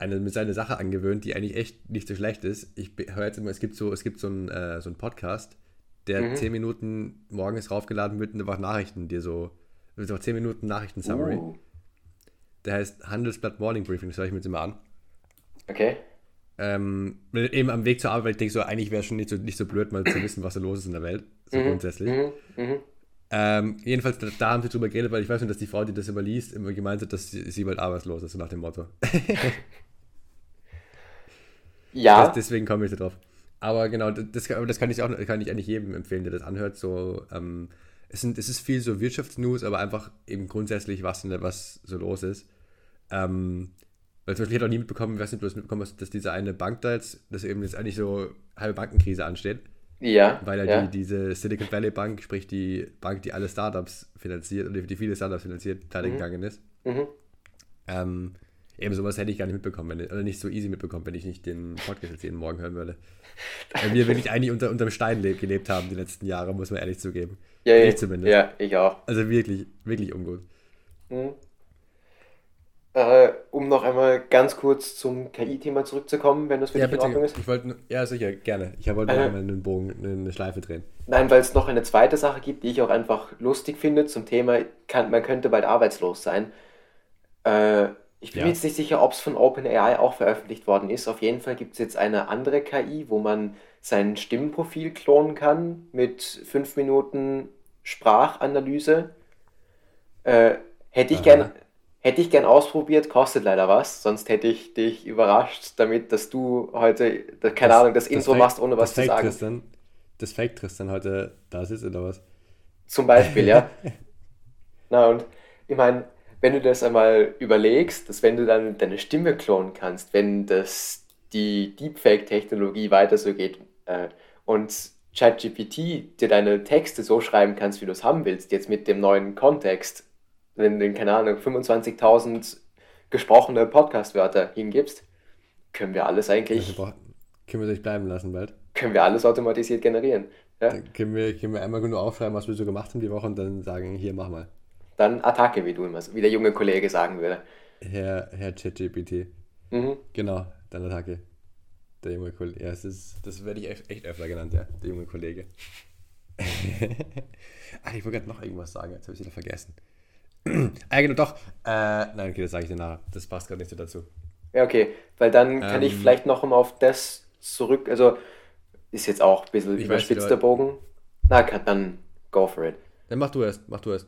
eine, mit seine Sache angewöhnt, die eigentlich echt nicht so schlecht ist. Ich höre jetzt immer, es gibt so, es gibt so einen äh, so einen Podcast, der Mhm. 10 Minuten morgens raufgeladen wird und einfach Nachrichten dir so, so 10 Minuten Nachrichten-Summary. Uh, Der heißt Handelsblatt Morning Briefing, das höre ich mir jetzt immer an. okay. Ähm, eben am Weg zur Arbeit, weil ich denke so, eigentlich wäre es schon nicht so, nicht so blöd, mal zu wissen, was so los ist in der Welt. So grundsätzlich. Mhm, mhm. Ähm, jedenfalls, da, da haben sie drüber geredet, weil ich weiß nur, dass die Frau, die das immer liest, immer gemeint hat, dass sie, sie bald arbeitslos ist, so nach dem Motto. Ja, Das, deswegen komme ich da drauf. Aber genau, das, das, kann- ich auch kann ich eigentlich jedem empfehlen, der das anhört. So, ähm, es, sind, es ist viel so Wirtschaftsnews, aber einfach eben grundsätzlich, was, was so los ist. Ähm, weil zum Beispiel, ich hätte auch nie mitbekommen, ich weiß nicht, du das mitbekommen hast, dass diese eine Bank da jetzt, dass eben jetzt eigentlich so halbe Bankenkrise ansteht, ja, weil ja, ja. die, diese Silicon Valley Bank, sprich die Bank, die alle Startups finanziert und die, viele Startups finanziert, pleite gegangen ist. Mhm. Ähm, eben sowas hätte ich gar nicht mitbekommen, wenn, oder nicht so easy mitbekommen, wenn ich nicht den Podcast jetzt jeden Morgen hören würde. Weil wir wirklich eigentlich unter, unterm Stein le gelebt haben die letzten Jahre, muss man ehrlich zugeben. Ja, ich ja, zumindest. ja, ich auch. Also wirklich, wirklich ungut. Mhm. Äh, um noch einmal ganz kurz zum KI-Thema zurückzukommen, wenn das für Ja, dich in bitte. Ordnung ist. Ich wollte, ja, sicher, gerne. Ich wollte Äh. noch einmal einen Bogen, eine Schleife drehen. Nein, weil es noch eine zweite Sache gibt, die ich auch einfach lustig finde zum Thema, kann, man könnte bald arbeitslos sein. Äh, ich bin Ja. mir jetzt nicht sicher, ob es von OpenAI auch veröffentlicht worden ist. Auf jeden Fall gibt es jetzt eine andere KI, wo man sein Stimmenprofil klonen kann mit 5 Minuten Sprachanalyse. Äh, hätte ich Aha. gern, hätte ich gern ausprobiert, kostet leider was. Sonst hätte ich dich überrascht damit, dass du heute, keine Ahnung, das, Intro Fake- machst, ohne was das zu sagen. Tristan, das Fake Tristan heute da sitzt oder was? Zum Beispiel, ja. Na und ich meine, wenn du das einmal überlegst, dass wenn du dann deine Stimme klonen kannst, wenn das die Deepfake-Technologie weiter so geht äh, und ChatGPT dir deine Texte so schreiben kannst, wie du es haben willst, jetzt mit dem neuen Kontext, wenn du, keine Ahnung, 25.000 gesprochene Podcast-Wörter hingibst, können wir alles Also, eigentlich, boah, können wir das bleiben lassen bald? können wir alles automatisiert generieren. Ja? Dann können wir, können wir einmal nur aufschreiben, was wir so gemacht haben die Woche und dann sagen, hier, mach mal. Dann Attacke, wie du immer, wie der junge Kollege sagen würde. Herr, Herr ChatGPT. Mhm. Genau, dann Attacke. Der junge Kollege. Ja, es ist, das werde ich echt, öfter genannt, ja. Der junge Kollege. Ach, ich wollte gerade noch irgendwas sagen, jetzt habe ich es wieder vergessen. ah, genau, doch. Äh, nein, okay, das sage ich dir nachher. Das passt gerade nicht so dazu. Ja, okay, weil dann kann ich Ähm, vielleicht noch mal auf das zurück, also ist jetzt auch ein bisschen Ich überspitzt der du- Bogen. Na, kann, dann go for it. Dann mach du erst, mach du erst.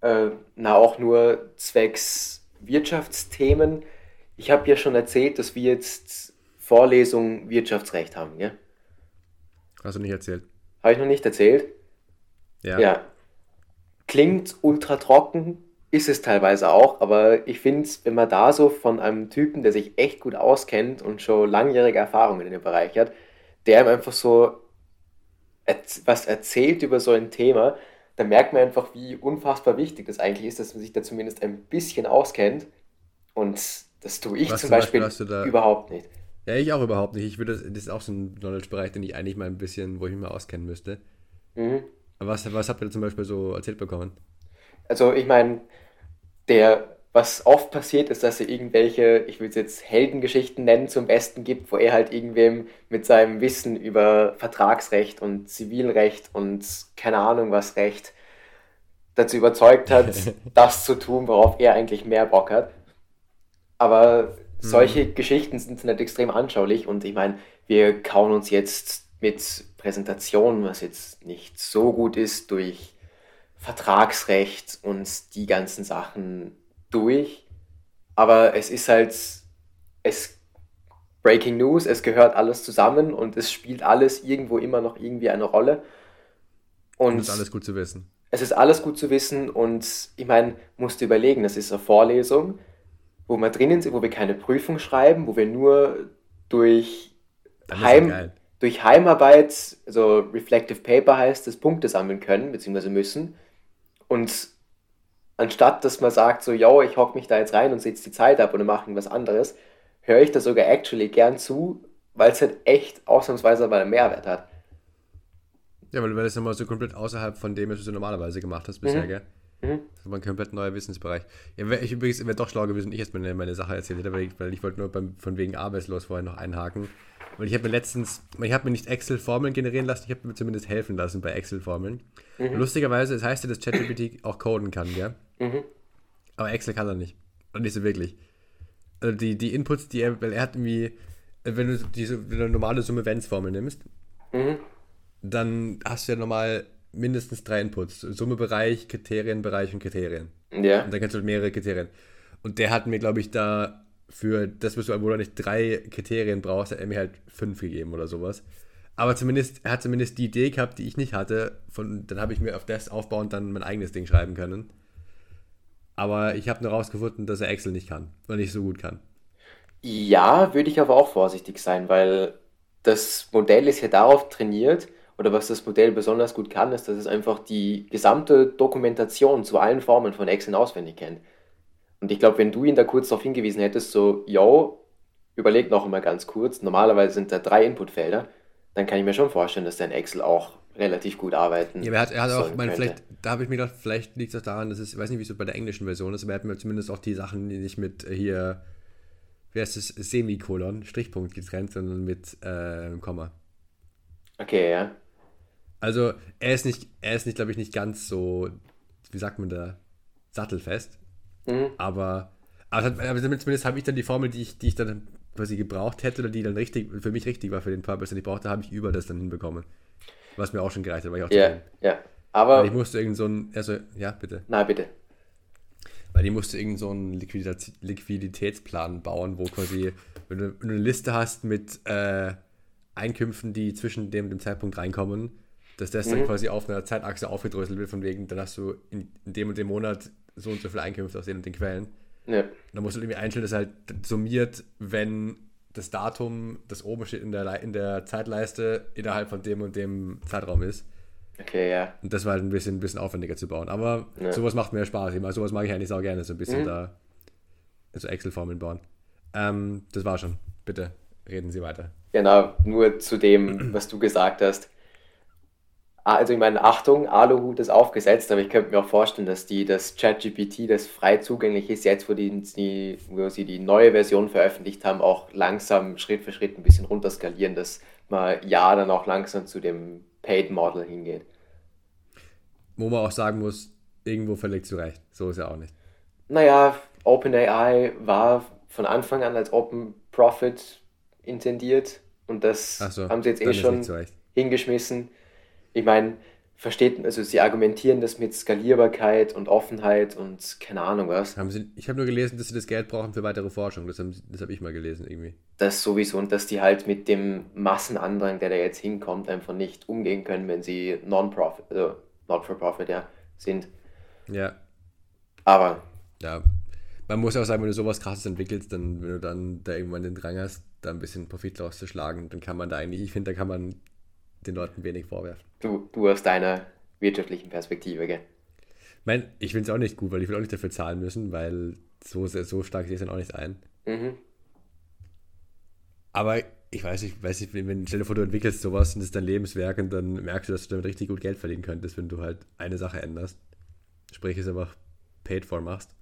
Äh, na, auch nur zwecks Wirtschaftsthemen. Ich habe ja schon erzählt, dass wir jetzt Vorlesung Wirtschaftsrecht haben, ja? Hast du nicht erzählt? Habe ich noch nicht erzählt? Ja. Ja. Klingt ultra trocken, ist es teilweise auch, aber ich finde es, wenn man da so von einem Typen, der sich echt gut auskennt und schon langjährige Erfahrungen in dem Bereich hat, der ihm einfach so was erzählt über so ein Thema, dann merkt man einfach, wie unfassbar wichtig das eigentlich ist, dass man sich da zumindest ein bisschen auskennt. Und das tue ich Was zum Beispiel, Beispiel da- überhaupt nicht. Ja, ich auch überhaupt nicht. Ich würde das, das ist auch so ein Knowledge-Bereich, den ich eigentlich mal ein bisschen, wo ich mich mal auskennen müsste. Mhm. Aber was, was habt ihr zum Beispiel so erzählt bekommen? Also ich meine, der was oft passiert, ist, dass er irgendwelche, ich will es jetzt Heldengeschichten nennen, zum Besten gibt, wo er halt irgendwem mit seinem Wissen über Vertragsrecht und Zivilrecht und keine Ahnung was Recht dazu überzeugt hat, das zu tun, worauf er eigentlich mehr Bock hat. Aber solche mhm. Geschichten sind nicht extrem anschaulich und ich meine, wir kauen uns jetzt mit Präsentationen, was jetzt nicht so gut ist, durch Vertragsrecht und die ganzen Sachen durch. Aber es ist halt, es Breaking News, es gehört alles zusammen und es spielt alles irgendwo immer noch irgendwie eine Rolle. Und es ist alles gut zu wissen. Es ist alles gut zu wissen und ich meine, musst du überlegen, das ist eine Vorlesung, wo wir drinnen sind, wo wir keine Prüfung schreiben, wo wir nur durch, Heim, durch Heimarbeit, also Reflective Paper heißt es, Punkte sammeln können, beziehungsweise müssen. Und anstatt dass man sagt, so, yo, ich hocke mich da jetzt rein und sitze die Zeit ab oder mache irgendwas anderes, höre ich da sogar actually gern zu, weil es halt echt ausnahmsweise mal einen Mehrwert hat. Ja, weil du das nochmal so komplett außerhalb von dem, was du normalerweise gemacht hast bisher, mhm. gell? Mhm. Das war ein komplett neuer Wissensbereich. Ja, ich übrigens wäre doch schlau gewesen, ich jetzt meine, meine Sache erzählt hätte, weil ich, weil ich wollte nur beim, von wegen arbeitslos vorher noch einhaken. Weil ich habe mir letztens, ich habe mir nicht Excel-Formeln generieren lassen, ich habe mir zumindest helfen lassen bei Excel-Formeln. Mhm. Lustigerweise, es das heißt ja, dass ChatGPT auch coden kann, gell? Mhm. Aber Excel kann er nicht. Und nicht so wirklich. Also die, die Inputs, die er, weil er hat irgendwie, wenn du diese eine normale Summe Wenns-Formel nimmst, mhm. dann hast du ja normal mindestens drei Inputs. Summebereich, Kriterienbereich und Kriterien. Ja. Und dann kannst du mehrere Kriterien. Und der hat mir, glaube ich, da für das, was du, wo du nicht drei Kriterien brauchst, hat er mir halt fünf gegeben oder sowas. Aber zumindest, er hat zumindest die Idee gehabt, die ich nicht hatte. Von, dann habe ich mir auf das aufbauend dann mein eigenes Ding schreiben können. Aber ich habe nur rausgefunden, dass er Excel nicht kann, weil nicht so gut kann. Ja, würde ich aber auch vorsichtig sein, weil das Modell ist ja darauf trainiert, oder was das Modell besonders gut kann, ist, dass es einfach die gesamte Dokumentation zu allen Formen von Excel auswendig kennt. Und ich glaube, wenn du ihn da kurz darauf hingewiesen hättest, so, yo, überleg noch einmal ganz kurz, normalerweise sind da drei Inputfelder, dann kann ich mir schon vorstellen, dass dein Excel auch relativ gut arbeiten. Ja, er hat, er hat auch, meine, vielleicht, da habe ich mir gedacht, vielleicht liegt es auch daran, dass es, ich weiß nicht, wie es bei der englischen Version ist, aber er hat mir zumindest auch die Sachen, die nicht mit äh, hier, wie heißt es, Semikolon, Strichpunkt getrennt, sondern mit äh, Komma. Okay, ja. Also er ist nicht, er ist nicht, glaube ich, nicht ganz so, wie sagt man da, sattelfest. Mhm. Aber, aber, aber zumindest habe ich dann die Formel, die ich, die ich dann quasi gebraucht hätte oder die dann richtig, für mich richtig war für den Purpose, den ich brauchte, habe ich über das dann hinbekommen. Was mir auch schon gereicht hat, weil ich auch Ja, ja. Aber. Weil ich musste irgend so ein, also, ja, bitte. Na, bitte. Weil ich musste irgend so einen Liquiditätsplan bauen, wo quasi, wenn du, wenn du eine Liste hast mit äh, Einkünften, die zwischen dem, dem Zeitpunkt reinkommen, dass das mhm. dann quasi auf einer Zeitachse aufgedröselt wird, von wegen, dann hast du in, in, dem und dem Monat so und so viele Einkünfte aus den und den Quellen. Ja. Dann musst du irgendwie einstellen, dass halt summiert, wenn das Datum, das oben steht in der, in der Zeitleiste, innerhalb von dem und dem Zeitraum ist. Okay, ja. Und das war halt ein bisschen, ein bisschen aufwendiger zu bauen. Aber ja. sowas macht mir Spaß. Ich meine, sowas mag ich eigentlich auch gerne, so ein bisschen mhm. da, so Excel-Formeln bauen. Ähm, das war schon. Bitte reden Sie weiter. Genau, nur zu dem, was du gesagt hast. Ah, also ich meine, Achtung, Aluhut ist aufgesetzt, aber ich könnte mir auch vorstellen, dass die das ChatGPT, das frei zugänglich ist, jetzt wo, die, die, wo sie die neue Version veröffentlicht haben, auch langsam Schritt für Schritt ein bisschen runterskalieren, dass man ja dann auch langsam zu dem Paid Model hingeht. Wo man auch sagen muss, irgendwo völlig zu Recht. So ist ja auch nicht. Naja, OpenAI war von Anfang an als Open Profit intendiert und das so, haben sie jetzt eh schon hingeschmissen ich meine, versteht, also sie argumentieren das mit Skalierbarkeit und Offenheit und keine Ahnung was. Haben sie, ich habe nur gelesen, dass sie das Geld brauchen für weitere Forschung. Das habe hab ich mal gelesen irgendwie. Das sowieso und dass die halt mit dem Massenandrang, der da jetzt hinkommt, einfach nicht umgehen können, wenn sie Non-Profit, also Not-for-Profit, ja, sind. Ja. Aber. Ja. Man muss auch sagen, wenn du sowas krasses entwickelst, dann, wenn du dann da irgendwann den Drang hast, da ein bisschen Profit rauszuschlagen, dann kann man da eigentlich, ich finde, da kann man den Leuten wenig vorwerfen. Du, du aus deiner wirtschaftlichen Perspektive, gell? Ich meine, ich finde es auch nicht gut, weil ich will auch nicht dafür zahlen müssen, weil so, so stark sehe ich es dann auch nicht ein. Mhm. Aber ich weiß nicht, weiß nicht, wenn, stell dir vor, du entwickelst sowas und das ist dein Lebenswerk und dann merkst du, dass du damit richtig gut Geld verdienen könntest, wenn du halt eine Sache änderst. Sprich, es einfach paid for machst.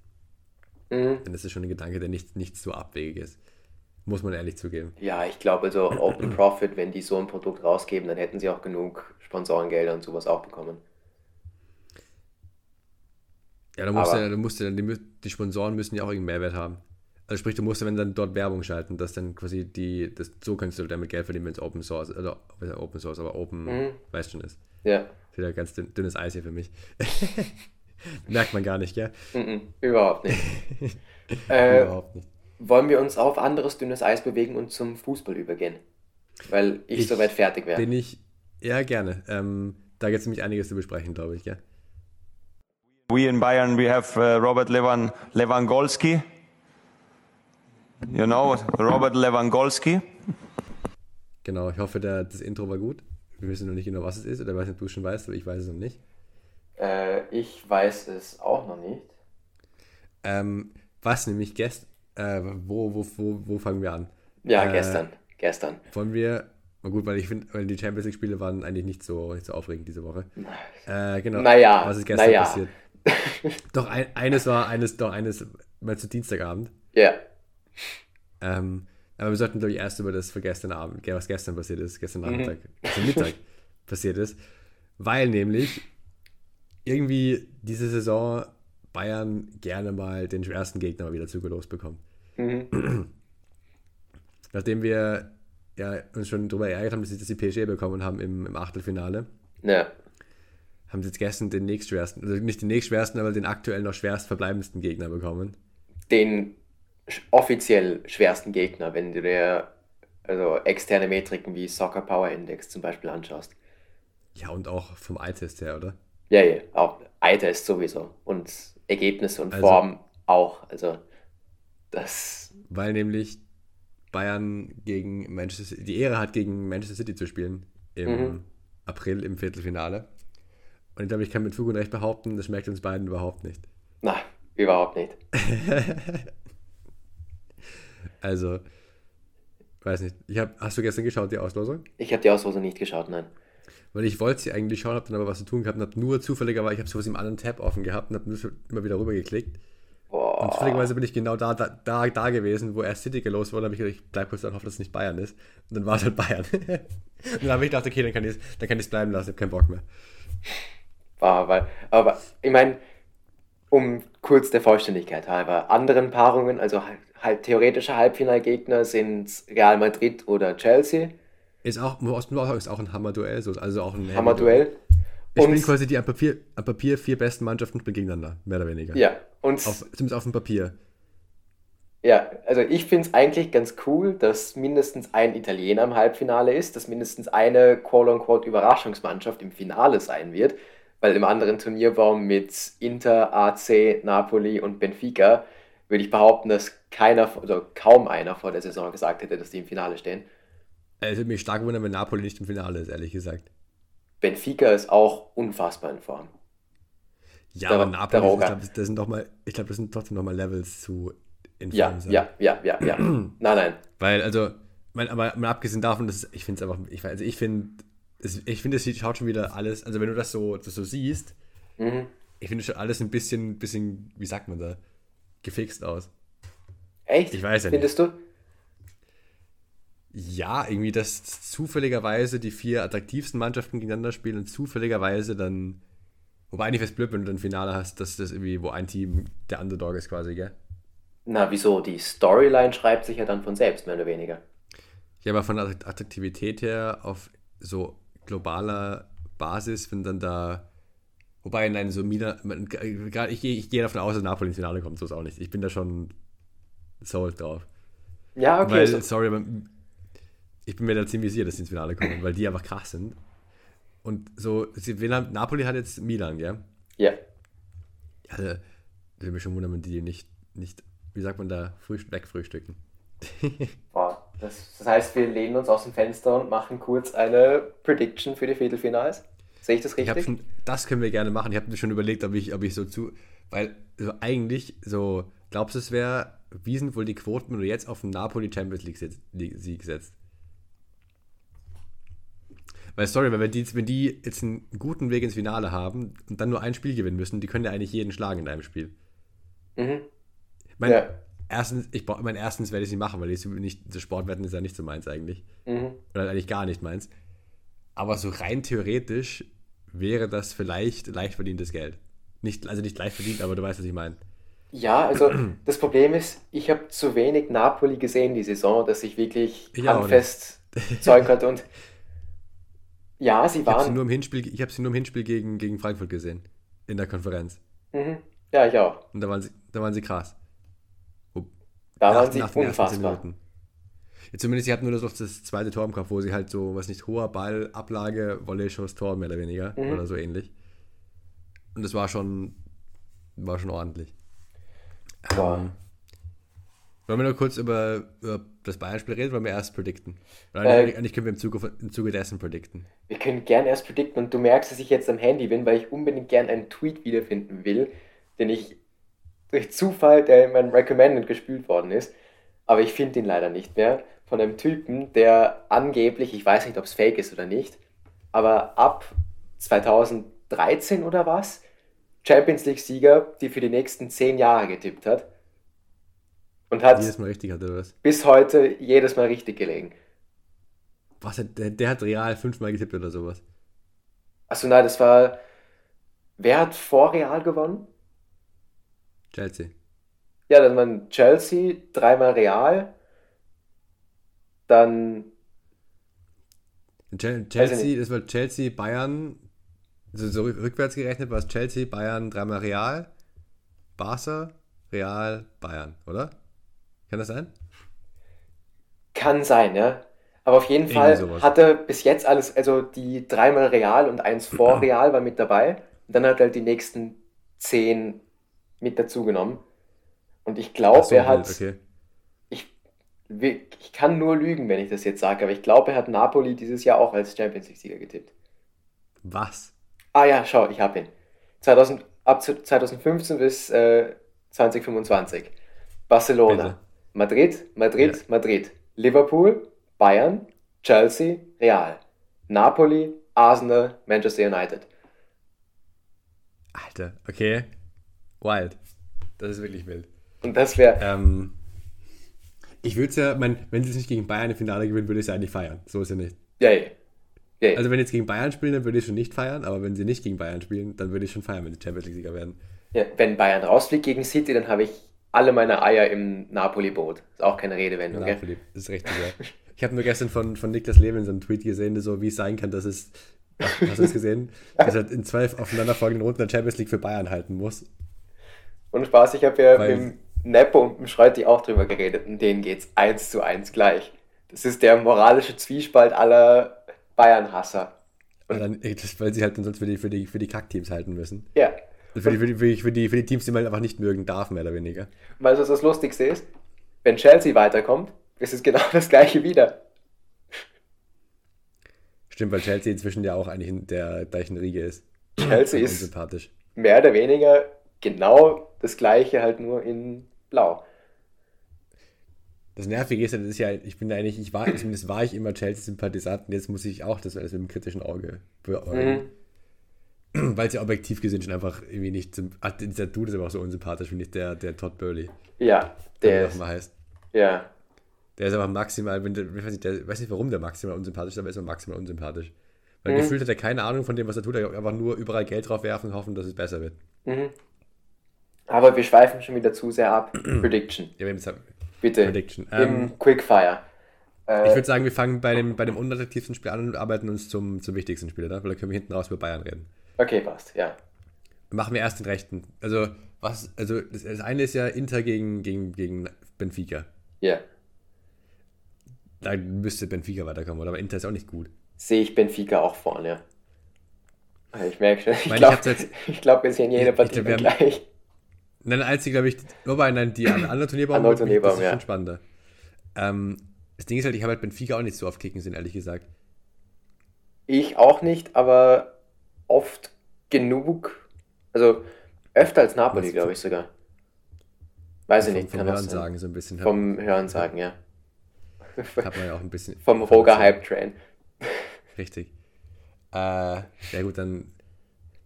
Mhm. Dann ist es schon ein Gedanke, der nicht, nicht so abwegig ist. Muss man ehrlich zugeben. Ja, ich glaube, also Open Profit, wenn die so ein Produkt rausgeben, dann hätten sie auch genug Sponsorengelder und sowas auch bekommen. Ja, da musst du, da musst du, die, die Sponsoren müssen ja auch irgendeinen Mehrwert haben. Also sprich, du musst wenn dann dort Werbung schalten, dass dann quasi die, das, so kannst du damit Geld verdienen, wenn es Open Source, oder also Open Source, aber Open, mhm. weißt schon ist. Ja. Wieder ganz dünn, dünnes Eis hier für mich. Merkt man gar nicht, gell? Mhm, überhaupt nicht. äh, überhaupt nicht. Wollen wir uns auf anderes dünnes Eis bewegen und zum Fußball übergehen? Weil ich, ich soweit fertig wäre. Bin ich, ja, gerne. Ähm, da gibt es nämlich einiges zu besprechen, glaube ich, gell? We in Bayern, we have uh, Robert Levan, Lewandowski. You know, Robert Lewandowski. Genau, ich hoffe, der, das Intro war gut. Wir wissen noch nicht genau, was es ist, oder weiß nicht, ob du schon weißt, aber ich weiß es noch nicht. Äh, ich weiß es auch noch nicht. Ähm, was nämlich gestern, äh, wo, wo, wo, wo fangen wir an? Ja, äh, gestern, gestern. Wollen wir, na gut, weil ich finde, weil die Champions League Spiele waren eigentlich nicht so, nicht so aufregend diese Woche. Äh, genau. Naja, was ist gestern naja. passiert? doch, ein, eines war, eines, doch, eines, mal zu Dienstagabend. Ja. Yeah. Ähm, aber wir sollten, glaube ich, erst über das für gestern Abend, was gestern passiert ist, gestern mhm. Nachmittag, mhm. gestern Mittag passiert ist. Weil nämlich irgendwie diese Saison Bayern gerne mal den schwersten Gegner mal wieder zugelost bekommt. Mhm. Nachdem wir ja, uns schon darüber ärgert haben, dass sie, dass sie PSG bekommen haben im, im Achtelfinale. Ja haben sie jetzt gestern den nächstschwersten, also nicht den nächstschwersten, aber den aktuell noch schwerst verbleibendsten Gegner bekommen. Den offiziell schwersten Gegner, wenn du dir also externe Metriken wie Soccer Power Index zum Beispiel anschaust. Ja, und auch vom Eye-Test her, oder? Ja, ja, auch Eye-Test sowieso. Und Ergebnisse und also, Form auch. Also, das. Weil nämlich Bayern gegen Manchester City, die Ehre hat, gegen Manchester City zu spielen im mhm. April im Viertelfinale. Und ich glaube, ich kann mit Fug und Recht behaupten, das schmeckt uns beiden überhaupt nicht. Nein, überhaupt nicht. also, weiß nicht. Ich hab, hast du gestern geschaut, die Auslosung? Ich habe die Auslosung nicht geschaut, nein. Weil ich wollte sie eigentlich schauen, habe dann aber was zu tun gehabt und habe nur zufälligerweise, ich habe sowas im anderen Tab offen gehabt und habe nur immer wieder rüber geklickt. Boah. Und zufälligerweise bin ich genau da, da, da, da gewesen, wo erst City gelost wurde. habe ich gedacht, ich bleib kurz da und hoffe, dass es nicht Bayern ist. Und dann war es halt Bayern. und dann habe ich gedacht, okay, dann kann ich es bleiben lassen, ich habe keinen Bock mehr war, weil, aber ich meine, um kurz der Vollständigkeit halber, anderen Paarungen, also halt, halt theoretische Halbfinalgegner sind Real Madrid oder Chelsea. Ist auch, ist auch ein Hammerduell, also auch ein Hammerduell. Ich spielen quasi die am Papier, am Papier vier besten Mannschaften gegeneinander, mehr oder weniger. Ja, und. Auf, zumindest auf dem Papier. Ja, also ich finde es eigentlich ganz cool, dass mindestens ein Italiener im Halbfinale ist, dass mindestens eine quote-unquote Überraschungsmannschaft im Finale sein wird weil im anderen Turnierbaum mit Inter, AC, Napoli und Benfica würde ich behaupten, dass keiner, also kaum einer vor der Saison gesagt hätte, dass die im Finale stehen. Es würde mich stark wundern, wenn Napoli nicht im Finale ist, ehrlich gesagt. Benfica ist auch unfassbar in Form. Ja, aber Napoli, ich glaube, das sind doch mal, ich glaube, das sind trotzdem nochmal Levels zu in Form ja. Ja, ja, ja, ja. nein, nein. Weil, also, mein, aber mal abgesehen davon, dass ich finde es einfach, ich, also ich finde ich finde, es schaut schon wieder alles, also wenn du das so, das so siehst, mhm. ich finde schon alles ein bisschen, bisschen, wie sagt man da, gefixt aus. Echt? Ich weiß ja Findest nicht. du? Ja, irgendwie, dass zufälligerweise die vier attraktivsten Mannschaften gegeneinander spielen und zufälligerweise dann, wobei eigentlich wäre es blöd, wenn du dann ein Finale hast, dass das irgendwie, wo ein Team der Underdog ist quasi, gell? Na, wieso? Die Storyline schreibt sich ja dann von selbst, mehr oder weniger. Ja, aber von der Attraktivität her auf so globaler Basis, wenn dann da. Wobei, nein, so Milan. Ich, ich gehe davon aus, dass Napoli ins Finale kommt, so ist auch nicht. Ich bin da schon sold drauf. Ja, okay. Weil, so. sorry, aber ich bin mir da ziemlich sicher, dass sie ins Finale kommen, weil die einfach krass sind. Und so, Napoli hat jetzt Milan, ja? Ja. Ja, da würde mich schon wundern, wenn die nicht, nicht wie sagt man da, wegfrühstücken. Boah, das, das, heißt, wir lehnen uns aus dem Fenster und machen kurz eine Prediction für die Viertelfinals. Sehe ich das richtig? Ich schon, das können wir gerne machen. Ich habe mir schon überlegt, ob ich, ob ich so zu. Weil so eigentlich, so, glaubst du, es wäre, wie sind wohl die Quoten, wenn du jetzt auf den Napoli Champions League Sieg setzt? Weil, sorry, wenn die, wenn die jetzt einen guten Weg ins Finale haben und dann nur ein Spiel gewinnen müssen, die können ja eigentlich jeden schlagen in einem Spiel. Mhm. Mein, Ja. erstens, ich mein erstens werde ich sie machen, weil ich nicht, das Sportwetten ist ja nicht so meins eigentlich. Oder eigentlich gar nicht meins. Aber so rein theoretisch wäre das vielleicht leicht verdientes Geld. Nicht, also nicht leicht verdient, aber du weißt, was ich meine. Ja, also das Problem ist, ich habe zu wenig Napoli gesehen die Saison, dass ich wirklich Ich handfest Zeug hatte. Und ja, sie Ich habe sie waren. nur im Hinspiel, ich habe sie nur im Hinspiel gegen, gegen Frankfurt gesehen. In der Konferenz. Mhm. Ja, ich auch. Und da waren sie, da waren sie krass. Da Nach- waren sie nach unfassbar. Ja, zumindest, sie hatten nur das, noch das zweite Tor im Kopf, wo sie halt so, was nicht, hoher Ball, Ablage, Volley, Schuss, Tor, mehr oder weniger. Mhm. Oder so ähnlich. Und das war schon, war schon ordentlich. Boah. Ähm, wollen wir nur kurz über, über das Bayern-Spiel reden, wollen wir erst predikten? Äh, eigentlich- können wir im Zuge, im Zuge dessen predikten. Wir können gern erst predikten und du merkst, dass ich jetzt am Handy bin, weil ich unbedingt gern einen Tweet wiederfinden will, den ich durch Zufall, der in meinem Recommended gespült worden ist, aber ich finde ihn leider nicht mehr, von einem Typen, der angeblich, ich weiß nicht, ob es fake ist oder nicht, aber ab 2013 oder was, Champions League-Sieger, die für die nächsten zehn Jahre getippt hat und hat Jedes Mal richtig hat, oder was? bis heute jedes Mal richtig gelegen. Was, der, der hat Real fünfmal getippt oder sowas. Achso, nein, das war. Wer hat vor Real gewonnen? Chelsea. Ja, dann waren Chelsea, dreimal Real, dann. Chelsea, das war Chelsea, Bayern, also so rück- rückwärts gerechnet war es Chelsea, Bayern, dreimal Real, Barca, Real, Bayern, oder? Kann das sein? Kann sein, ja. Aber auf jeden Fall sowas. hat er bis jetzt alles, also die dreimal Real und eins vor Real war mit dabei. Und dann hat er halt die nächsten zehn mit dazugenommen. Und ich glaube, so, er hat. okay. Ich, ich kann nur lügen, wenn ich das jetzt sage, aber ich glaube, er hat Napoli dieses Jahr auch als Champions League-Sieger getippt. Was? Ah ja, schau, ich habe ihn. 2000, ab zu- 2015 bis äh, 2025. Barcelona, Bitte. Madrid, Madrid, Ja. Madrid. Liverpool, Bayern, Chelsea, Real. Napoli, Arsenal, Manchester United. Alter, okay. Wild. Das ist wirklich wild. Und das wäre, Ähm, ich würde es ja, mein, wenn sie es nicht gegen Bayern im Finale gewinnen, würde ich es ja eigentlich feiern. So ist ja nicht. yay. Yay. Also wenn jetzt gegen Bayern spielen, dann würde ich schon nicht feiern, aber wenn sie nicht gegen Bayern spielen, dann würde ich schon feiern, wenn sie Champions League-Sieger werden. ja, wenn Bayern rausfliegt gegen City, dann habe ich alle meine Eier im Napoli-Boot. Ist auch keine Redewendung, gell? Napoli, das ist richtig, ja. Ich habe nur gestern von, von Niklas Lewin so einen Tweet gesehen, so wie es sein kann, dass es, hast du das gesehen? Dass er in zwölf aufeinanderfolgenden Runden der Champions League für Bayern halten muss. Und Spaß, ich habe ja Weil- mit dem Nepo und dem Schreuti auch drüber geredet und denen geht's eins zu eins gleich. Das ist der moralische Zwiespalt aller Bayern-Hasser. Weil, dann, weil sie halt dann sonst für die, für die, für die Kackteams halten müssen. Ja, Für die, für, die, für, die, für, die, für die Teams, die man einfach nicht mögen darf, mehr oder weniger. weil das das Lustigste ist, wenn Chelsea weiterkommt, ist es genau das gleiche wieder. Stimmt, weil Chelsea inzwischen ja auch eigentlich in der gleichen Riege ist. Chelsea ist Unsympathisch. mehr oder weniger genau das gleiche, halt nur in Blau. Das Nervige ist ja, das ist ja, ich bin eigentlich, ich war, zumindest war ich immer Chelsea-Sympathisant und jetzt muss ich auch das alles mit einem kritischen Auge beäugen. Mhm. Weil es ja objektiv gesehen schon einfach irgendwie nicht, symp- ach, dieser Dude ist aber auch so unsympathisch, finde ich, der, der Todd Burley, Ja, der ist, mal heißt. ja, Der ist aber maximal, ich weiß nicht, der, weiß nicht, warum der maximal unsympathisch ist, aber er ist aber maximal unsympathisch. Weil Mhm. gefühlt hat er keine Ahnung von dem, was er tut, er einfach nur überall Geld drauf werfen und hoffen, dass es besser wird. mhm. Aber wir schweifen schon wieder zu sehr ab. Prediction, Ja, wir haben bitte. Prediction. Im Ähm, Quickfire. Äh, ich würde sagen, wir fangen bei dem, bei dem unattraktivsten Spiel an und arbeiten uns zum, zum wichtigsten Spiel, oder? Weil dann können wir hinten raus über Bayern reden. Okay, passt, ja. Machen wir erst den rechten. Also, was, also das, das eine ist ja Inter gegen, gegen, gegen Benfica. Ja. Da müsste Benfica weiterkommen, oder? Aber Inter ist auch nicht gut. sehe ich Benfica auch vorne. ja. Ah, Ich merke schon, ich ich glaube, glaub, wir sehen jede Partie haben- gleich. Nein, einzig, glaube ich, wobei, nein, die an- andere Turnierbaum, Andere das ist Turnierbaum, ja. schon spannender. Ähm, das Ding ist halt, ich habe halt Benfica auch nicht so oft kicken sehen, ehrlich gesagt. Ich auch nicht, aber oft genug. Also öfter als Napoli, glaube ich sogar. Weiß ich vom, nicht, vom kann auch Hören sagen so ein bisschen. Vom Hören sagen, ja. hat man ja auch ein bisschen. Vom Roger Hype Train. Richtig. Äh, ja gut, dann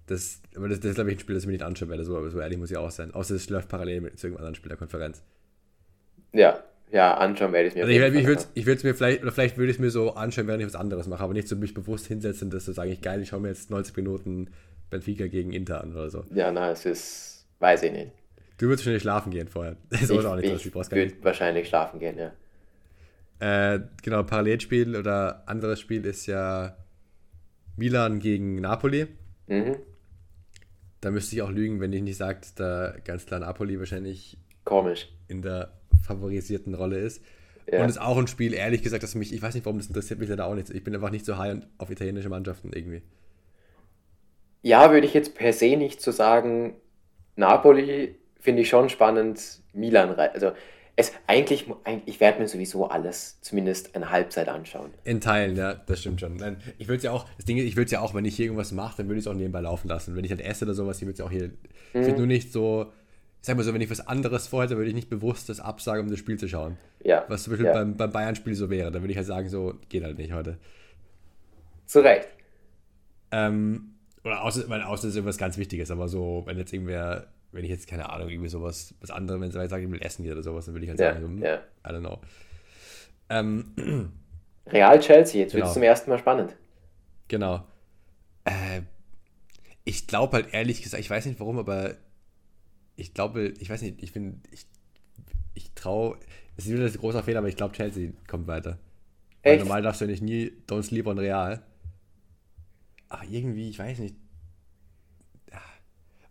Das, aber das, das ist, glaube ich, ein Spiel, das ich mir nicht anschauen werde, so, so ehrlich muss ich auch sein. Außer es läuft parallel mit irgendeinem anderen Spiel der Konferenz. Ja, ja, anschauen werde ich mir. Also ich, ich würde ich es mir vielleicht, oder vielleicht würde ich es mir so anschauen, während ich was anderes mache, aber nicht so mich bewusst hinsetzen, dass so sage ich, geil, ich schaue mir jetzt 90 Minuten Benfica gegen Inter an oder so. Ja, na, es ist, weiß ich nicht. Du würdest schnell schlafen gehen vorher. Das ist ich, auch nicht ich, ich würde wahrscheinlich schlafen gehen, ja. Äh, genau, Parallelspiel oder anderes Spiel ist ja Milan gegen Napoli. Mhm. Da müsste ich auch lügen, wenn ich nicht sage, dass da ganz klar Napoli wahrscheinlich komisch in der favorisierten Rolle ist. Ja. Und es ist auch ein Spiel, ehrlich gesagt, dass mich, ich weiß nicht, warum das interessiert mich leider auch nicht. Ich bin einfach nicht so high auf italienische Mannschaften irgendwie. Ja, würde ich jetzt per se nicht so sagen. Napoli finde ich schon spannend. Milan, also es eigentlich, ich werde mir sowieso alles zumindest eine Halbzeit anschauen. In Teilen, ja, das stimmt schon. Nein, ich würde es ja auch, das Ding ist, ich würde es ja auch, wenn ich hier irgendwas mache, dann würde ich es auch nebenbei laufen lassen. Wenn ich halt esse oder sowas, ich würde es ja auch hier, mhm. ich würde nur nicht so, ich sag mal so, wenn ich was anderes vorhätte, würde ich nicht bewusst das absagen, um das Spiel zu schauen. Ja. Was zum Beispiel ja. beim, beim Bayern-Spiel so wäre. Da würde ich halt sagen, so, geht halt nicht heute. Zu Recht. Ähm, oder außer, weil außer es ist irgendwas ganz Wichtiges, aber so, wenn jetzt irgendwer wenn ich jetzt, keine Ahnung, irgendwie sowas, was anderes, wenn ich sage, ich will essen geht oder sowas, dann würde ich halt ja, sagen, so, ja. I don't know. Ähm, Real Chelsea, jetzt genau. wird es zum ersten Mal spannend. Genau. Äh, ich glaube halt ehrlich gesagt, ich weiß nicht warum, aber ich glaube, ich weiß nicht, ich bin, ich, ich traue, es ist wieder ein großer Fehler, aber ich glaube, Chelsea kommt weiter. Echt? Weil normal darfst du ja nicht nie Don't Sleep on Real. Aber irgendwie, ich weiß nicht,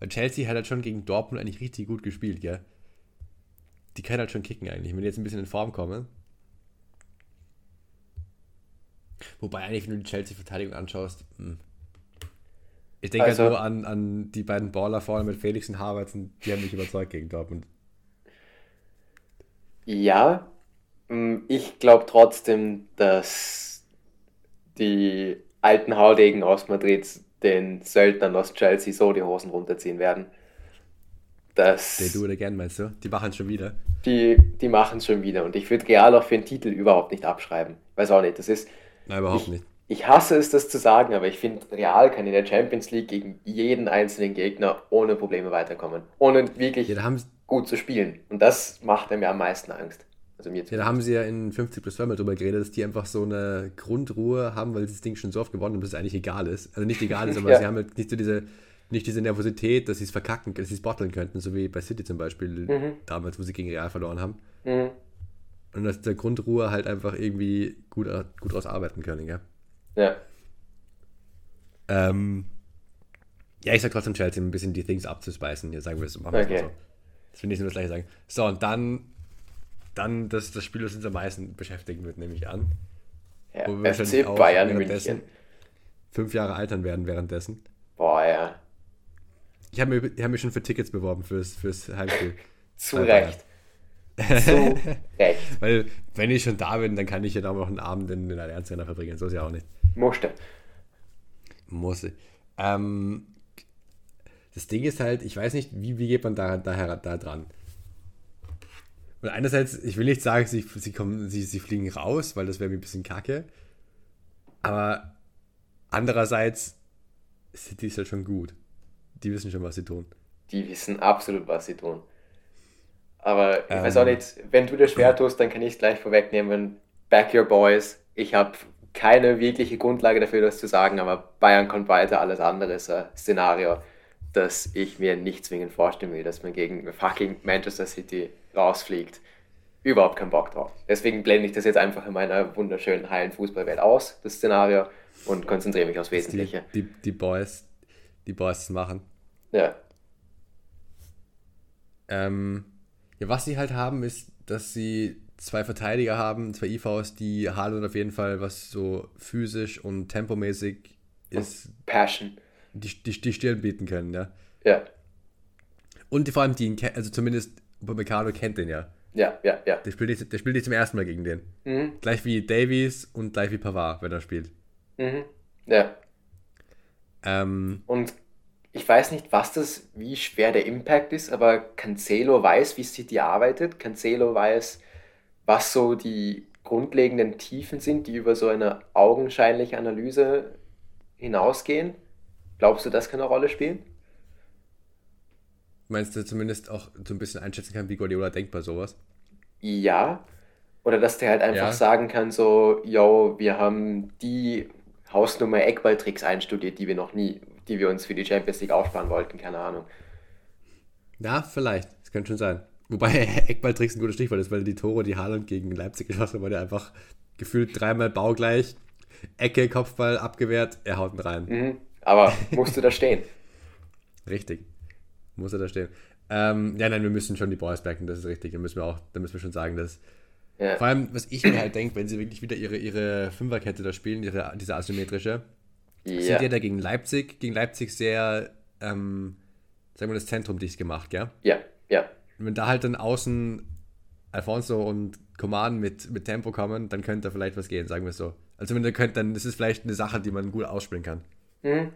weil Chelsea hat halt schon gegen Dortmund eigentlich richtig gut gespielt, gell? Die können halt schon kicken eigentlich, wenn die jetzt ein bisschen in Form kommen. Wobei eigentlich, wenn du die Chelsea-Verteidigung anschaust, hm. Ich denke halt also, halt nur an, an die beiden Baller vorne mit Felix und Havertz, die haben mich überzeugt gegen Dortmund. Ja, hm, ich glaube trotzdem, dass die alten Haudegen aus Madrid den Söldnern aus Chelsea so die Hosen runterziehen werden. Das, They do it again, meinst du? Die machen es schon wieder. Die, die machen es schon wieder. Und ich würde Real auch für den Titel überhaupt nicht abschreiben. Weiß auch nicht. Das ist. Nein, überhaupt ich, nicht. Ich hasse es, das zu sagen, aber ich finde, Real kann in der Champions League gegen jeden einzelnen Gegner ohne Probleme weiterkommen. Ohne wirklich ja, gut zu spielen. Und das macht mir am meisten Angst. Also mir ja, da haben sie ja in 50 plus 2 mal drüber geredet, dass die einfach so eine Grundruhe haben, weil das Ding schon so oft gewonnen haben, dass es eigentlich egal ist. Also nicht egal ist, aber ja. sie haben halt nicht so diese, nicht diese Nervosität, dass sie es verkacken, dass sie es botteln könnten, so wie bei City zum Beispiel mhm. damals, wo sie gegen Real verloren haben. Mhm. Und dass der Grundruhe halt einfach irgendwie gut, gut daraus arbeiten können, ja. Ja. Ähm, ja, ich sag trotzdem Chelsea ein bisschen die Things abzuspeisen. Hier sagen wir es machen okay. so. Das finde ich nur das gleiche sagen. So, und dann dann das, das Spiel, das uns am meisten beschäftigen wird, nehme ich an. Ja, Wo wir FC Bayern München. Fünf Jahre altern werden währenddessen. Boah, ja. Ich habe mich, hab mich schon für Tickets beworben fürs, fürs Heimspiel. Zu Recht. Zu Recht. Weil, wenn ich schon da bin, dann kann ich ja auch noch einen Abend in den Allianz Arena verbringen. So ist ja auch nicht. Musste. Muss ich. Ähm, das Ding ist halt, ich weiß nicht, wie, wie geht man da, da, da dran? Und einerseits, ich will nicht sagen, sie, sie, kommen, sie, sie fliegen raus, weil das wäre mir ein bisschen kacke. Aber andererseits, City ist halt schon gut. Die wissen schon, was sie tun. Die wissen absolut, was sie tun. Aber ich ähm, weiß auch nicht, wenn du das schwer tust, dann kann ich es gleich vorwegnehmen. Back your boys. Ich habe keine wirkliche Grundlage dafür, das zu sagen, aber Bayern kommt weiter. Alles andere ist ein Szenario, das ich mir nicht zwingend vorstellen will, dass man gegen fucking Manchester City rausfliegt. Überhaupt keinen Bock drauf. Deswegen blende ich das jetzt einfach in meiner wunderschönen, heilen Fußballwelt aus, das Szenario, und konzentriere mich aufs Wesentliche. Die, die, die Boys, die Boys machen. Ja. Ähm, ja, was sie halt haben, ist, dass sie zwei Verteidiger haben, zwei IVs, die Haaland auf jeden Fall, was so physisch und tempomäßig ist. Und Passion. Die, die, die Stirn bieten können, ja. Ja. Und vor allem die, also zumindest Upamecano kennt den ja. Ja, ja, ja. Der spielt nicht, der spielt nicht zum ersten Mal gegen den. Mhm. Gleich wie Davies und gleich wie Pavard, wenn er spielt. Mhm. Ja. Ähm, und ich weiß nicht, was das, wie schwer der Impact ist, aber Cancelo weiß, wie City arbeitet. Cancelo weiß, was so die grundlegenden Tiefen sind, die über so eine augenscheinliche Analyse hinausgehen. Glaubst du, das kann eine Rolle spielen? Meinst du zumindest auch so ein bisschen einschätzen kann, wie Guardiola denkt bei sowas? Ja. Oder dass der halt einfach Ja. sagen kann, so, yo, wir haben die Hausnummer Eckballtricks einstudiert, die wir noch nie, die wir uns für die Champions League aufsparen wollten, keine Ahnung. Ja, vielleicht. Das könnte schon sein. Wobei Eckballtricks ein gutes Stichwort ist, weil die Tore, die Haaland gegen Leipzig geschossen hat, war der einfach gefühlt dreimal baugleich. Ecke, Kopfball, abgewehrt, er haut ihn rein. Mhm. Aber musst du da stehen? Richtig. Muss er da stehen. Ähm, ja, nein, wir müssen schon die Boys backen, das ist richtig. Da müssen wir auch, da müssen wir schon sagen, dass. Ja. Vor allem, was ich mir halt denke, wenn sie wirklich wieder ihre, ihre Fünferkette da spielen, ihre, diese asymmetrische, Ja. sind die da gegen Leipzig, gegen Leipzig sehr, ähm, sagen wir, das Zentrum dicht gemacht, gell? Ja, ja. Wenn da halt dann außen Alfonso und Coman mit, mit Tempo kommen, dann könnte da vielleicht was gehen, sagen wir es so. Also wenn ihr könnt, dann ist vielleicht eine Sache, die man gut ausspielen kann. Mhm.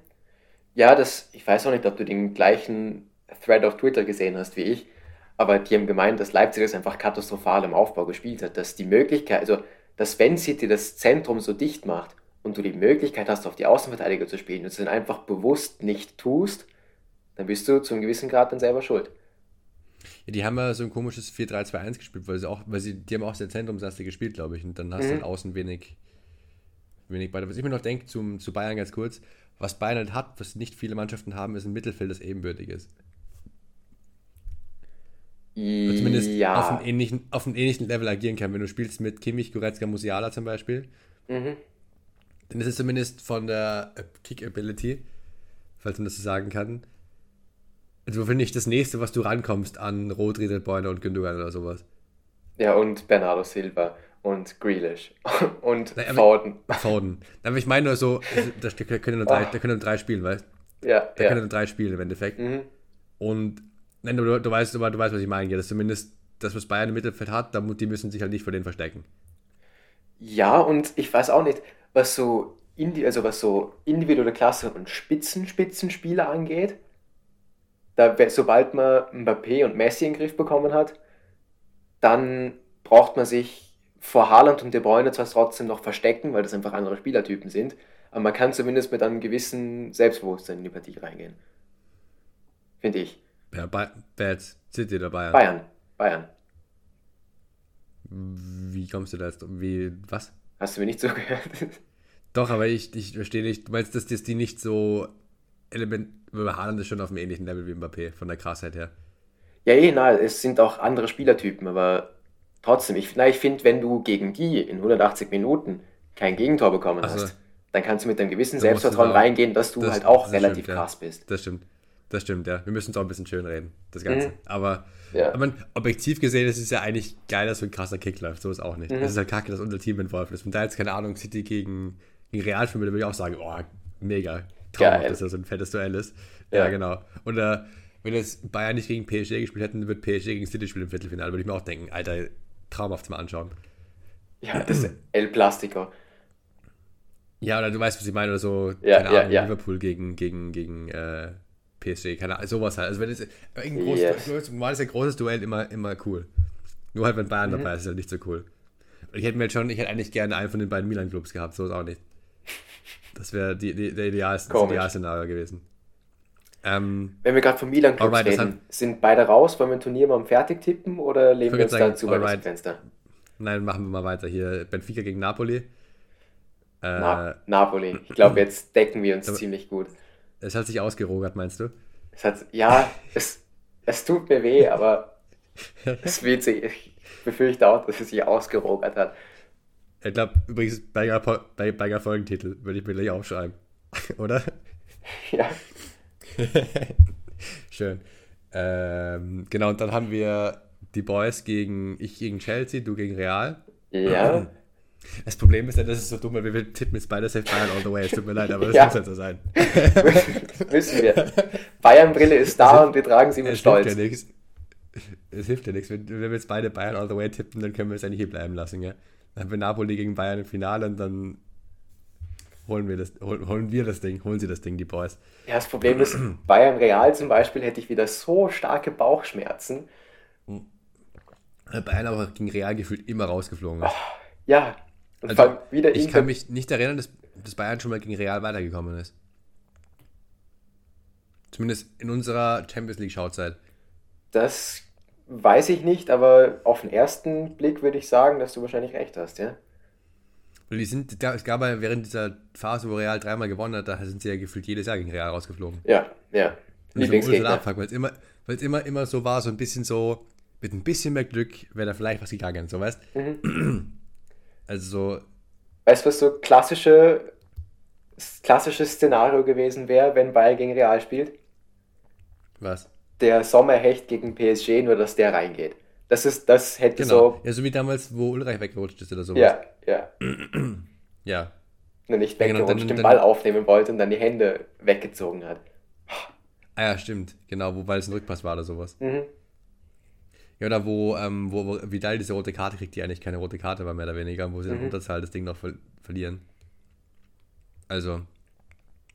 Ja, das, ich weiß auch nicht, ob du den gleichen Thread auf Twitter gesehen hast wie ich, aber die haben gemeint, dass Leipzig das einfach katastrophal im Aufbau gespielt hat, dass die Möglichkeit, also dass wenn City das Zentrum so dicht macht und du die Möglichkeit hast, auf die Außenverteidiger zu spielen und es dann einfach bewusst nicht tust, dann bist du zu einem gewissen Grad dann selber schuld. Ja, die haben ja so ein komisches 4-3-2-1 gespielt, weil sie auch, weil sie, die haben auch sehr Zentrumsaste gespielt, glaube ich. Und dann hast du Mhm. halt außen wenig, wenig weiter. Was ich mir noch denke, zum, zu Bayern ganz kurz, was Bayern halt hat, was nicht viele Mannschaften haben, ist ein Mittelfeld, das ebenbürtig ist. Oder zumindest ja. auf, einem ähnlichen, auf einem ähnlichen Level agieren kann. Wenn du spielst mit Kimmich, Goretzka, Musiala zum Beispiel, Mhm. dann ist es zumindest von der Kick-Ability, falls man das so sagen kann, also finde ich das nächste, was du rankommst an Rodri, Del Boyne und Gündogan oder sowas. Ja, und Bernardo Silva und Grealish und Nein, aber- Foden. Foden. Aber ich meine nur so, also, da können nur drei, da können nur drei spielen, weißt du? Ja, Da ja. können nur drei spielen im Endeffekt. Mhm. Und nein, du, du, weißt, aber du weißt, was ich meine. Ja, das ist zumindest das, was Bayern im Mittelfeld hat, da, die müssen sich halt nicht vor denen verstecken. Ja, und ich weiß auch nicht, was so, indi also was so individuelle Klasse und Spitzen-Spitzenspieler angeht. Da, sobald man Mbappé und Messi in den Griff bekommen hat, dann braucht man sich vor Haaland und De Bruyne zwar trotzdem noch verstecken, weil das einfach andere Spielertypen sind, aber man kann zumindest mit einem gewissen Selbstbewusstsein in die Partie reingehen. Finde ich. Wer jetzt? City oder Bayern? Bayern. Bayern. Wie kommst du da jetzt? Wie, was? Hast du mir nicht zugehört? Doch, aber ich, ich verstehe nicht. Du meinst, dass das die nicht so Element, weil Haaland ist schon auf einem ähnlichen Level wie Mbappé, von der Krassheit her. Ja, eh, nein, es sind auch andere Spielertypen, aber trotzdem, ich, na, ich finde, wenn du gegen die in 180 Minuten kein Gegentor bekommen Ach so. hast, dann kannst du mit einem gewissen Selbstvertrauen da- reingehen, dass du das- halt auch relativ stimmt, ja. krass bist. Das stimmt. Das stimmt, ja. Wir müssen es auch ein bisschen schön reden, das Ganze. Mhm. Aber, Ja. aber objektiv gesehen ist es ja eigentlich geil, dass so ein krasser Kick läuft. So ist auch nicht. Mhm. Es ist halt kacke, dass unser Team entworfen ist. Wenn da jetzt, keine Ahnung, City gegen, gegen Real spielen würde, würde ich auch sagen, oh, mega. Traumhaft, dass das so ein fettes Duell ist. Ja, Ja. genau. Und äh, wenn jetzt Bayern nicht gegen PSG gespielt hätten, dann wird PSG gegen City spielen im Viertelfinale. Würde ich mir auch denken, Alter, traumhaft mal anschauen. Ja, das ist El Plastico. Ja, oder du weißt, was ich meine, oder so, Ja, keine ja, Ahnung, ja. Liverpool gegen, gegen, gegen äh, PSG, keine Ahnung, sowas halt. Also wenn es ein großes, Yes. yes. mal ist ein großes Duell immer, immer cool. Nur halt, wenn Bayern Mhm. dabei ist, ist halt nicht so cool. Und ich hätte mir jetzt schon, ich hätte eigentlich gerne einen von den beiden Milan-Clubs gehabt, so ist auch nicht. Das wäre die, die, der Idealste, das. Idealszenario gewesen. Ähm, Wenn wir gerade von Milan Clubs Alright, das reden, sind beide raus? Wollen wir ein Turnier mal fertig tippen oder Ich wir uns sagen, da zu alright. Fenster? nein, machen wir mal weiter hier. Benfica gegen Napoli. Äh, Na, Napoli. Ich glaube, jetzt decken wir uns ziemlich gut. Es hat sich ausgerogert, meinst du? Es hat, ja, es, es tut mir weh, aber es wird sich, ich befürchte auch, dass es sich ausgerogert hat. Ich glaube, übrigens, Be- Berger Folgentitel würde ich mir gleich aufschreiben. Oder? Ja, Schön. Ähm, genau, und dann haben wir die Boys gegen, ich gegen Chelsea, du gegen Real. ja, Das Problem ist ja, das ist so dumm, weil wir tippen jetzt beide safe Bayern all the way. Es tut mir leid, aber das Ja. muss halt so sein. müssen wir. Bayern-Brille ist da und wir tragen sie mit Es hilft ja Stolz. Es hilft ja nichts. Wenn, wenn wir jetzt beide Bayern all the way tippen, dann können wir es eigentlich hier bleiben lassen, ja. Dann haben Napoli gegen Bayern im Finale und dann holen wir das, holen, holen wir das Ding, holen sie das Ding, die Boys. Ja, das Problem ist, Bayern-Real zum Beispiel hätte ich wieder so starke Bauchschmerzen. Bayern aber gegen Real gefühlt immer rausgeflogen ist. Ja, und Also, wieder ich kann mich nicht erinnern, dass, dass Bayern schon mal gegen Real weitergekommen ist. Zumindest in unserer Champions League Schauzeit. Das weiß ich nicht, aber auf den ersten Blick würde ich sagen, dass du wahrscheinlich recht hast, ja? Weil die sind, es gab ja während dieser Phase, wo Real dreimal gewonnen hat, da sind sie ja gefühlt jedes Jahr gegen Real rausgeflogen. Ja, ja. Lieblingsgegner. Weil es immer, weil's immer, immer so war, so ein bisschen so, mit ein bisschen mehr Glück wäre da vielleicht was gegangen, so weißt mhm. Also so. Weißt du, was so klassische, klassisches Szenario gewesen wäre, wenn Bayern gegen Real spielt? Was? Der Sommerhecht gegen PSG, nur dass der reingeht. Das ist, das hätte genau. so. Ja, so wie damals, wo Ulreich weggerutscht ist oder sowas. Ja, ja. ja. Nur nicht weggerutscht, ja, genau, dann, den Ball aufnehmen wollte und dann die Hände weggezogen hat. Ah ja, stimmt. Genau, wobei es ein Rückpass war oder sowas. Mhm. Ja, oder wo, ähm, wo, wo Vidal diese rote Karte kriegt, die eigentlich keine rote Karte war, mehr oder weniger, wo sie mhm. in Unterzahl das Ding noch ver verlieren. Also,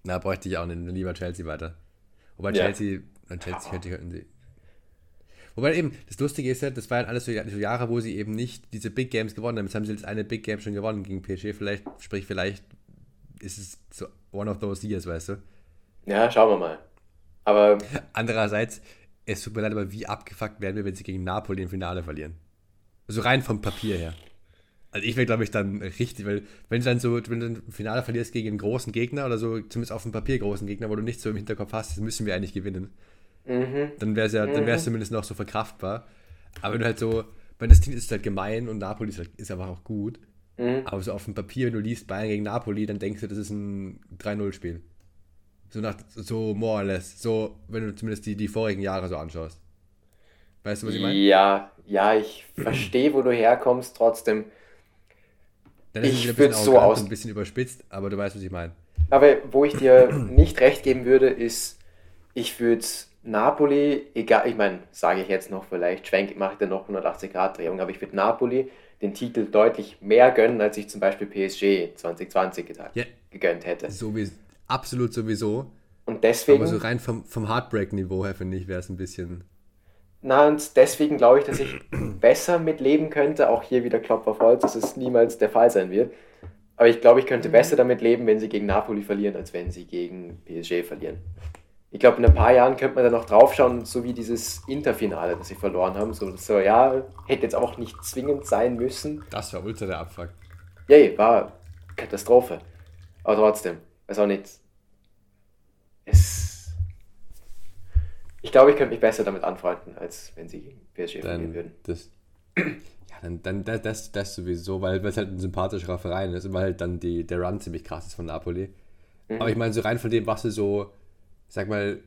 na, bräuchte ich auch nicht, lieber Chelsea weiter. Wobei ja. Chelsea, Chelsea könnte, könnten sie. Wobei eben, das Lustige ist ja, das waren alles so, Jahre, wo sie eben nicht diese Big Games gewonnen haben. Jetzt haben sie jetzt eine Big Game schon gewonnen gegen PSG. Vielleicht, sprich, vielleicht ist es so one of those years, weißt du? Ja, schauen wir mal. Aber. Andererseits, es tut mir leid, aber wie abgefuckt werden wir, wenn sie gegen Napoli im Finale verlieren? Also rein vom Papier her. Also ich wäre, glaube ich, dann richtig, weil wenn du dann so, wenn du im Finale verlierst gegen einen großen Gegner oder so, zumindest auf dem Papier großen Gegner, wo du nicht so im Hinterkopf hast, müssen wir eigentlich gewinnen. Mhm. Dann wäre es ja, dann wäre es mhm. zumindest noch so verkraftbar. Aber wenn du halt so, weil das Team ist halt gemein und Napoli ist, halt, ist einfach auch gut. Mhm. Aber so auf dem Papier, wenn du liest Bayern gegen Napoli, dann denkst du, das ist ein 3-0-Spiel. So nach, so more or less. So, wenn du zumindest die, die vorigen Jahre so anschaust. Weißt du, was ich meine? Ja, ja, ich verstehe, wo du herkommst, trotzdem. Dann ist ich es wieder so aus. ein bisschen überspitzt, aber du weißt, was ich meine. Aber wo ich dir nicht recht geben würde, ist, ich würde Napoli, egal, ich meine, sage ich jetzt noch, vielleicht schwenke, mache ich dann noch 180 Grad Drehung, aber ich würde Napoli den Titel deutlich mehr gönnen, als ich zum Beispiel PSG 2020 getan, ja, gegönnt hätte. So wie, Absolut sowieso. Und deswegen. Aber so rein vom, vom Heartbreak-Niveau her, finde ich, wäre es ein bisschen. Na, und deswegen glaube ich, dass ich besser mitleben könnte. Auch hier wieder Klopf auf Holz, dass es niemals der Fall sein wird. Aber ich glaube, ich könnte mhm. besser damit leben, wenn sie gegen Napoli verlieren, als wenn sie gegen PSG verlieren. Ich glaube, in ein paar Jahren könnte man da noch draufschauen, so wie dieses Interfinale, das sie verloren haben. So, so ja, hätte jetzt auch nicht zwingend sein müssen. Das war ultra der Abfuck. Yay, war Katastrophe. Aber trotzdem, weiß auch nicht, es. Ich glaube, ich könnte mich besser damit anfreunden, als wenn sie gegen PSG verlieren würden. Das, ja, dann, dann das, das, das sowieso, weil es halt ein sympathischerer Verein ist und weil halt dann die, der Run ziemlich krass ist von Napoli. Mhm. Aber ich meine, so rein von dem, was du so, sag mal,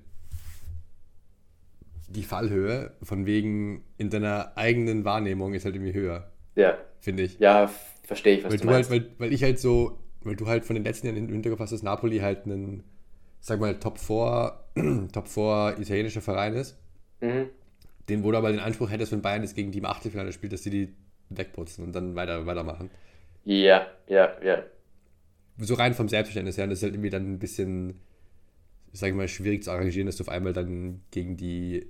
die Fallhöhe von wegen in deiner eigenen Wahrnehmung ist halt irgendwie höher. Ja. Finde ich. Ja, verstehe ich, was weil du, meinst. Halt, weil, weil ich halt so, weil du halt von den letzten Jahren im Hinterkopf hast, dass Napoli halt einen sag mal, Top 4, Top 4 italienischer Verein ist, mhm. den, wo du aber den Anspruch hättest, wenn Bayern jetzt gegen die im Achtelfinale spielt, dass die die wegputzen und dann weiter, weitermachen. Ja, ja, ja. So rein vom Selbstverständnis her, das ist halt irgendwie dann ein bisschen, sag ich mal, schwierig zu arrangieren, dass du auf einmal dann gegen die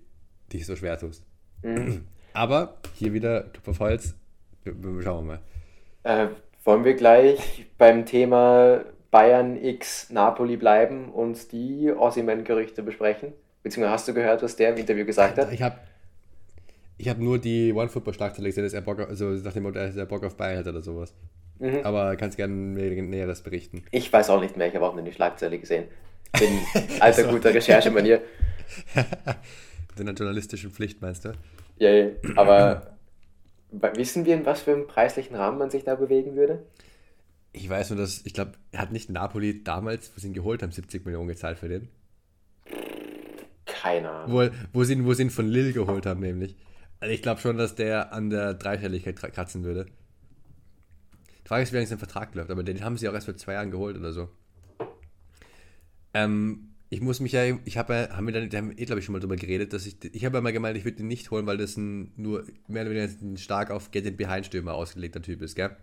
dich so schwer tust. Mhm. Aber hier wieder Tupfer Holz, schauen wir mal. Äh, wollen wir gleich beim Thema Bayern X Napoli bleiben und die Ossiman-Gerüchte besprechen? Beziehungsweise hast du gehört, was der im Interview gesagt hat? Ich habe ich hab nur die One-Football-Schlagzeile gesehen, dass er Bock auf, also nach dem Motto, dass er Bock auf Bayern hat oder sowas. Mhm. Aber kannst gerne Näheres berichten. Ich weiß auch nicht mehr, ich habe auch nur die Schlagzeile gesehen. Bin alter also. guter Recherchemanier. Mit einer journalistischen Pflicht, meinst du? Ja, ja. aber wissen wir, in was für einem preislichen Rahmen man sich da bewegen würde? Ich weiß nur, dass, ich glaube, hat nicht Napoli damals, wo sie ihn geholt haben, 70 Millionen gezahlt für den. Keine Ahnung. Wo, wo, sie, ihn, wo sie ihn von Lille geholt haben, nämlich. Also ich glaube schon, dass der an der Dreistelligkeit kratzen würde. Die Frage ist, wie lange sein Vertrag läuft, aber den haben sie auch erst vor zwei Jahren geholt oder so. Ähm, ich muss mich ja, ich habe ja, haben wir dann, da haben eh, glaube ich, schon mal drüber geredet, dass ich, ich habe ja mal gemeint, ich würde ihn nicht holen, weil das ein, nur mehr oder weniger ein stark auf Get-in-Behind-Stürmer ausgelegter Typ ist, gell?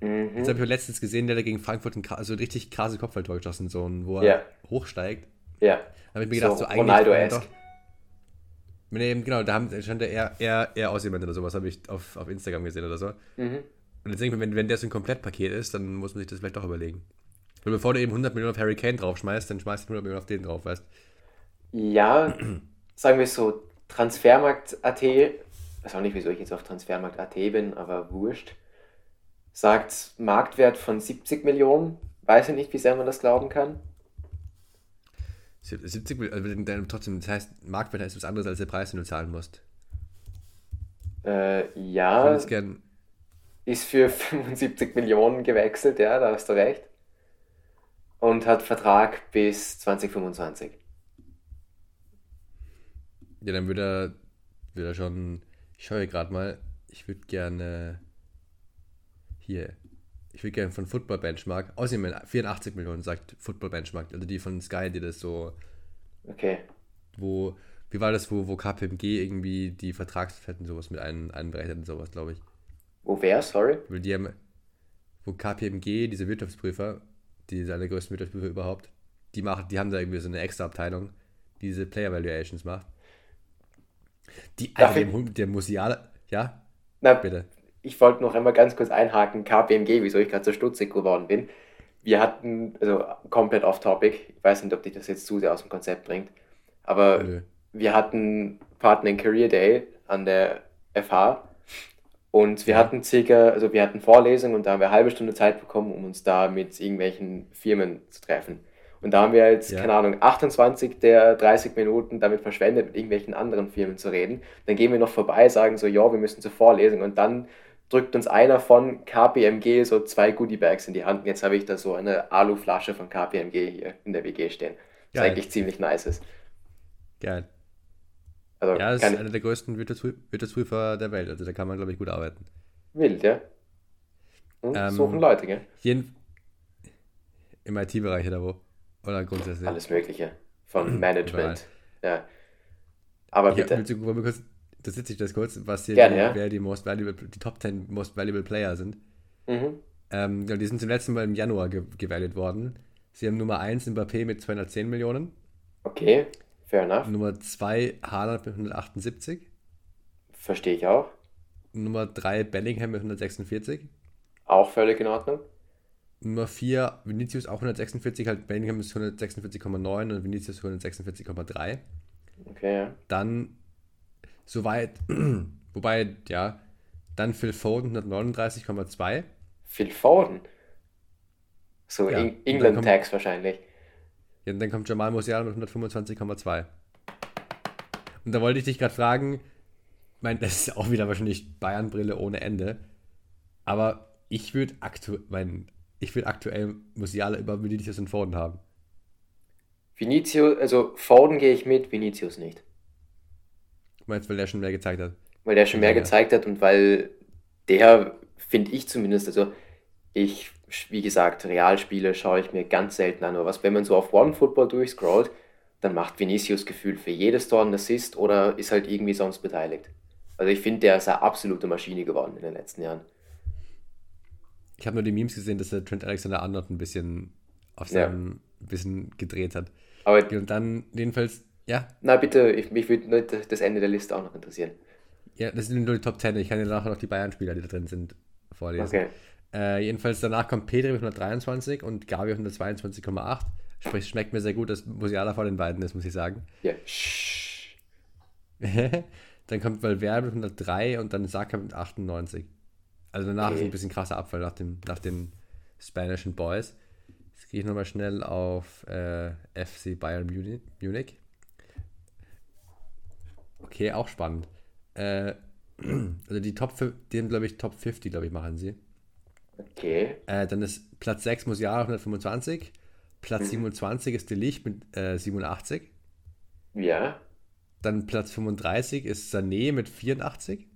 Mhm. Jetzt habe ich letztens gesehen, der da gegen Frankfurt ein also ein richtig krasse Kopfballtor geschossen, so ein, wo er ja. hochsteigt. Ja. Da habe ich mir gedacht, so, so eigentlich. Ronaldo-esque. Nee, genau, da haben, stand er eher, eher, eher aus jemand oder sowas, habe ich auf, auf Instagram gesehen oder so. Mhm. Und jetzt denke ich mir, wenn, wenn der so ein Komplettpaket ist, dann muss man sich das vielleicht doch überlegen. Weil bevor du eben 100 Millionen auf Harry Kane draufschmeißt, dann schmeißt du 100 Millionen auf den drauf, weißt Ja, sagen wir so, Transfermarkt.at, weiß auch nicht, wieso ich jetzt auf Transfermarkt.at bin, aber wurscht, sagt Marktwert von 70 Millionen. Weiß ich nicht, wie sehr man das glauben kann. 70 Millionen, also trotzdem, das heißt, Marktwert ist was anderes als der Preis, den du zahlen musst. Äh, ja, Ich gern, ist für 75 Millionen gewechselt, ja, da hast du recht. Und hat Vertrag bis 2025. ja, dann würde er, würde er schon, ich schaue gerade mal, ich würde gerne, hier, ich würde gerne von Football Benchmark, außerdem 84 Millionen sagt Football Benchmark, also die von Sky, die das so Okay. wo, wie war das, wo, wo KPMG irgendwie die Vertragsfetten sowas mit ein, einberechnet und sowas, glaube ich. Wo wer, sorry? Weil die haben, wo KPMG, diese Wirtschaftsprüfer, die sind einer größten Wirtschaftsprüfer überhaupt, die machen, die haben da irgendwie so eine extra Abteilung, die diese Player Valuations macht. Die, Darf also ich- der, Musiala, ja, Na, bitte. ich wollte noch einmal ganz kurz einhaken, KPMG, wieso ich gerade so stutzig geworden bin. Wir hatten, also komplett off-topic, ich weiß nicht, ob dich das jetzt zu sehr aus dem Konzept bringt, aber Nö. wir hatten Partner in Career Day an der FH und wir hatten circa, also wir hatten Vorlesungen und da haben wir eine halbe Stunde Zeit bekommen, um uns da mit irgendwelchen Firmen zu treffen. Und da haben wir jetzt, Ja. keine Ahnung, 28 der 30 Minuten damit verschwendet, mit irgendwelchen anderen Firmen zu reden. Dann gehen wir noch vorbei, sagen so, ja, wir müssen zur Vorlesung und dann drückt uns einer von KPMG so zwei Goodiebags in die Hand. Und jetzt habe ich da so eine Aluflasche von KPMG hier in der WG stehen. Was Geil. eigentlich ziemlich nice ist. Geil. Also Ja, das ist einer der größten Wirtschaftsprü- Wirtschaftsprüfer der Welt, also da kann man, glaube ich, gut arbeiten. Wild, ja. Und Ähm, suchen Leute, gell? Jeden, Im IT-Bereich oder wo? Oder grundsätzlich? Alles Mögliche. Von Management. Ja. Aber Ja, bitte. willst du, kurz, das sitze ich das kurz, was hier Gerne, die, ja. wer die most valuable, die Top 10 most valuable Player sind. Mhm. Ähm, ja, die sind zum letzten Mal im Januar ge gewählt worden. Sie haben Nummer 1 Mbappé mit 210 Millionen, Okay, fair enough. Nummer 2 Haaland mit 178, Verstehe ich auch. Nummer 3 Bellingham mit 146, Auch völlig in Ordnung. Nummer 4 Vinicius auch 146, halt Bellingham ist 146,9 und Vinicius 146,3. Okay, ja. Dann soweit, wobei, ja, dann Phil Foden 139,2. Phil Foden. So Ja, England Tax wahrscheinlich. Ja, und dann kommt Jamal Musiala mit 125,2. Und da wollte ich dich gerade fragen, ich meine, das ist auch wieder wahrscheinlich Bayern-Brille ohne Ende, aber ich würde aktu mein, ich würd aktuell Musiala über Vinicius und Foden haben. Vinicius, also Foden gehe ich mit, Vinicius nicht. Meinst weil der schon mehr gezeigt hat? Weil der schon mehr Ja. gezeigt hat und weil der, finde ich zumindest, also ich, wie gesagt, Realspiele schaue ich mir ganz selten an, aber was, wenn man so auf One Football durchscrollt, dann macht Vinicius gefühlt für jedes Tor einen Assist oder ist halt irgendwie sonst beteiligt. Also ich finde, der ist eine absolute Maschine geworden in den letzten Jahren. Ich habe nur die Memes gesehen, dass der Trent Alexander-Arnold ein bisschen auf Ja. seinem bisschen gedreht hat. Aber Und dann jedenfalls, ja, na bitte, ich, mich würde das Ende der Liste auch noch interessieren. ja, das sind nur die Top 10. Ich kann dir nachher noch die Bayern-Spieler, die da drin sind, vorlesen. Okay. Äh, jedenfalls danach kommt Pedri mit 123 und Gavi mit 122,8. Sprich, es schmeckt mir sehr gut, dass Musiala vor den beiden ist, muss ich sagen. Ja. Dann kommt Valverde mit 103 und dann Saka mit 98. Also danach ist Okay. ein bisschen krasser Abfall nach, dem, nach den spanischen Boys. Jetzt gehe ich nochmal schnell auf äh, FC Bayern Muni- Munich. Okay, auch spannend. Äh, also die Top, die haben, glaube ich, Top 50, glaube ich, machen sie. Okay. Äh, dann ist Platz 6 Musiala 125. Platz 27 ist Delicht mit äh, 87. Ja. Dann Platz 35 ist Sané mit 84.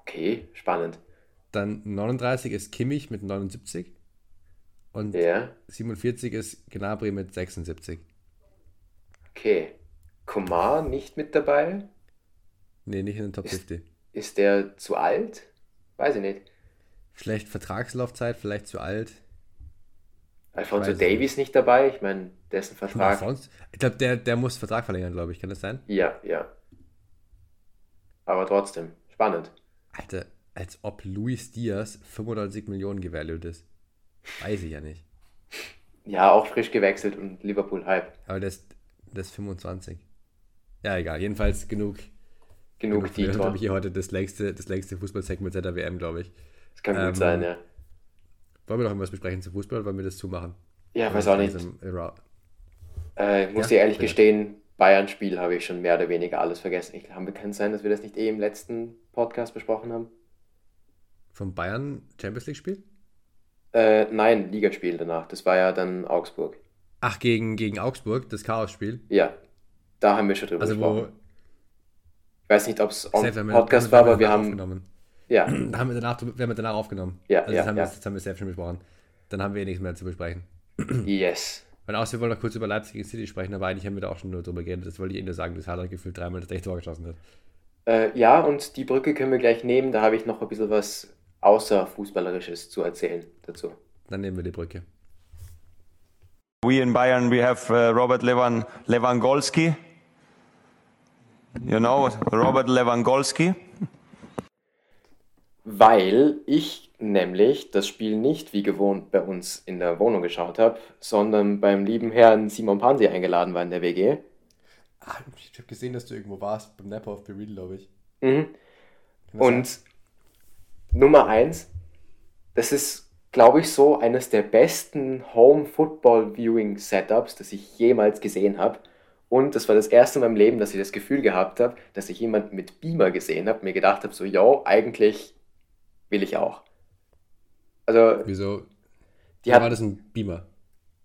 Okay. Spannend. Dann 39 ist Kimmich mit 79. Und Ja. 47 ist Gnabry mit 76. Okay. Komar nicht mit dabei? Nee, nicht in den Top Ist- 50. Ist der zu alt? Weiß ich nicht. Vielleicht Vertragslaufzeit, vielleicht zu alt. Alfonso Davies nicht dabei? Ich meine, dessen Vertrag. Alphonse? Ich glaube, der, der muss Vertrag verlängern, glaube ich. Kann das sein? Ja, ja. Aber trotzdem, spannend. Alter, als ob Luis Diaz 95 Millionen gevalued ist. Weiß ich ja nicht. Ja, auch frisch gewechselt und Liverpool Hype. Aber der ist 25. Ja, egal. Jedenfalls genug. Genug Dieter. glaube ich, hier heute das längste, das längste Fußballsegment seit der WM, glaube ich. Das kann gut ähm, sein, ja. Wollen wir noch irgendwas besprechen zu Fußball oder wollen wir das zumachen? Ja, weiß auch nicht. Äh, ich muss Ja, dir ehrlich bitte. gestehen, Bayern-Spiel habe ich schon mehr oder weniger alles vergessen. Ich, haben wir kann es sein, dass wir das nicht eh im letzten Podcast besprochen haben? Vom Bayern Champions League Spiel? Äh, nein, Ligaspiel danach. Das war ja dann Augsburg. Ach, gegen, gegen Augsburg, das Chaos-Spiel. Ja, da haben wir schon drüber Also, gesprochen. wo. Ich weiß nicht, ob es on Podcast war, aber wir haben. Ja, Da haben wir danach, wir haben danach aufgenommen. Ja, also ja, das, haben ja. Wir, das haben wir selbst schon besprochen. Dann haben wir eh nichts mehr zu besprechen. yes. Und außer wir wollen noch kurz über Leipzig gegen City sprechen, aber eigentlich haben wir da auch schon nur drüber geredet. Das wollte ich eh nur sagen, dass Haaland gefühlt dreimal das rechte Tor geschossen hat. Äh, ja, und die Brücke können wir gleich nehmen. Da habe ich noch ein bisschen was außer Fußballerisches zu erzählen dazu. Dann nehmen wir die Brücke. We in Bayern, we have uh, Robert Levan Lewandowski. You know, Robert Lewandowski. Weil ich nämlich das Spiel nicht wie gewohnt bei uns in der Wohnung geschaut habe, sondern beim lieben Herrn Simon Pansi eingeladen war in der WG. Ah, ich habe gesehen, dass du irgendwo warst, beim Napper auf Bereal, glaube ich. Mhm. Und Nummer eins, das ist, glaube ich, so eines der besten Home Football Viewing Setups, das ich jemals gesehen habe. Und das war das erste in meinem Leben, dass ich das Gefühl gehabt habe, dass ich jemanden mit Beamer gesehen habe, mir gedacht habe, so, yo, eigentlich will ich auch. Also, Wieso? die War hat, das ein Beamer?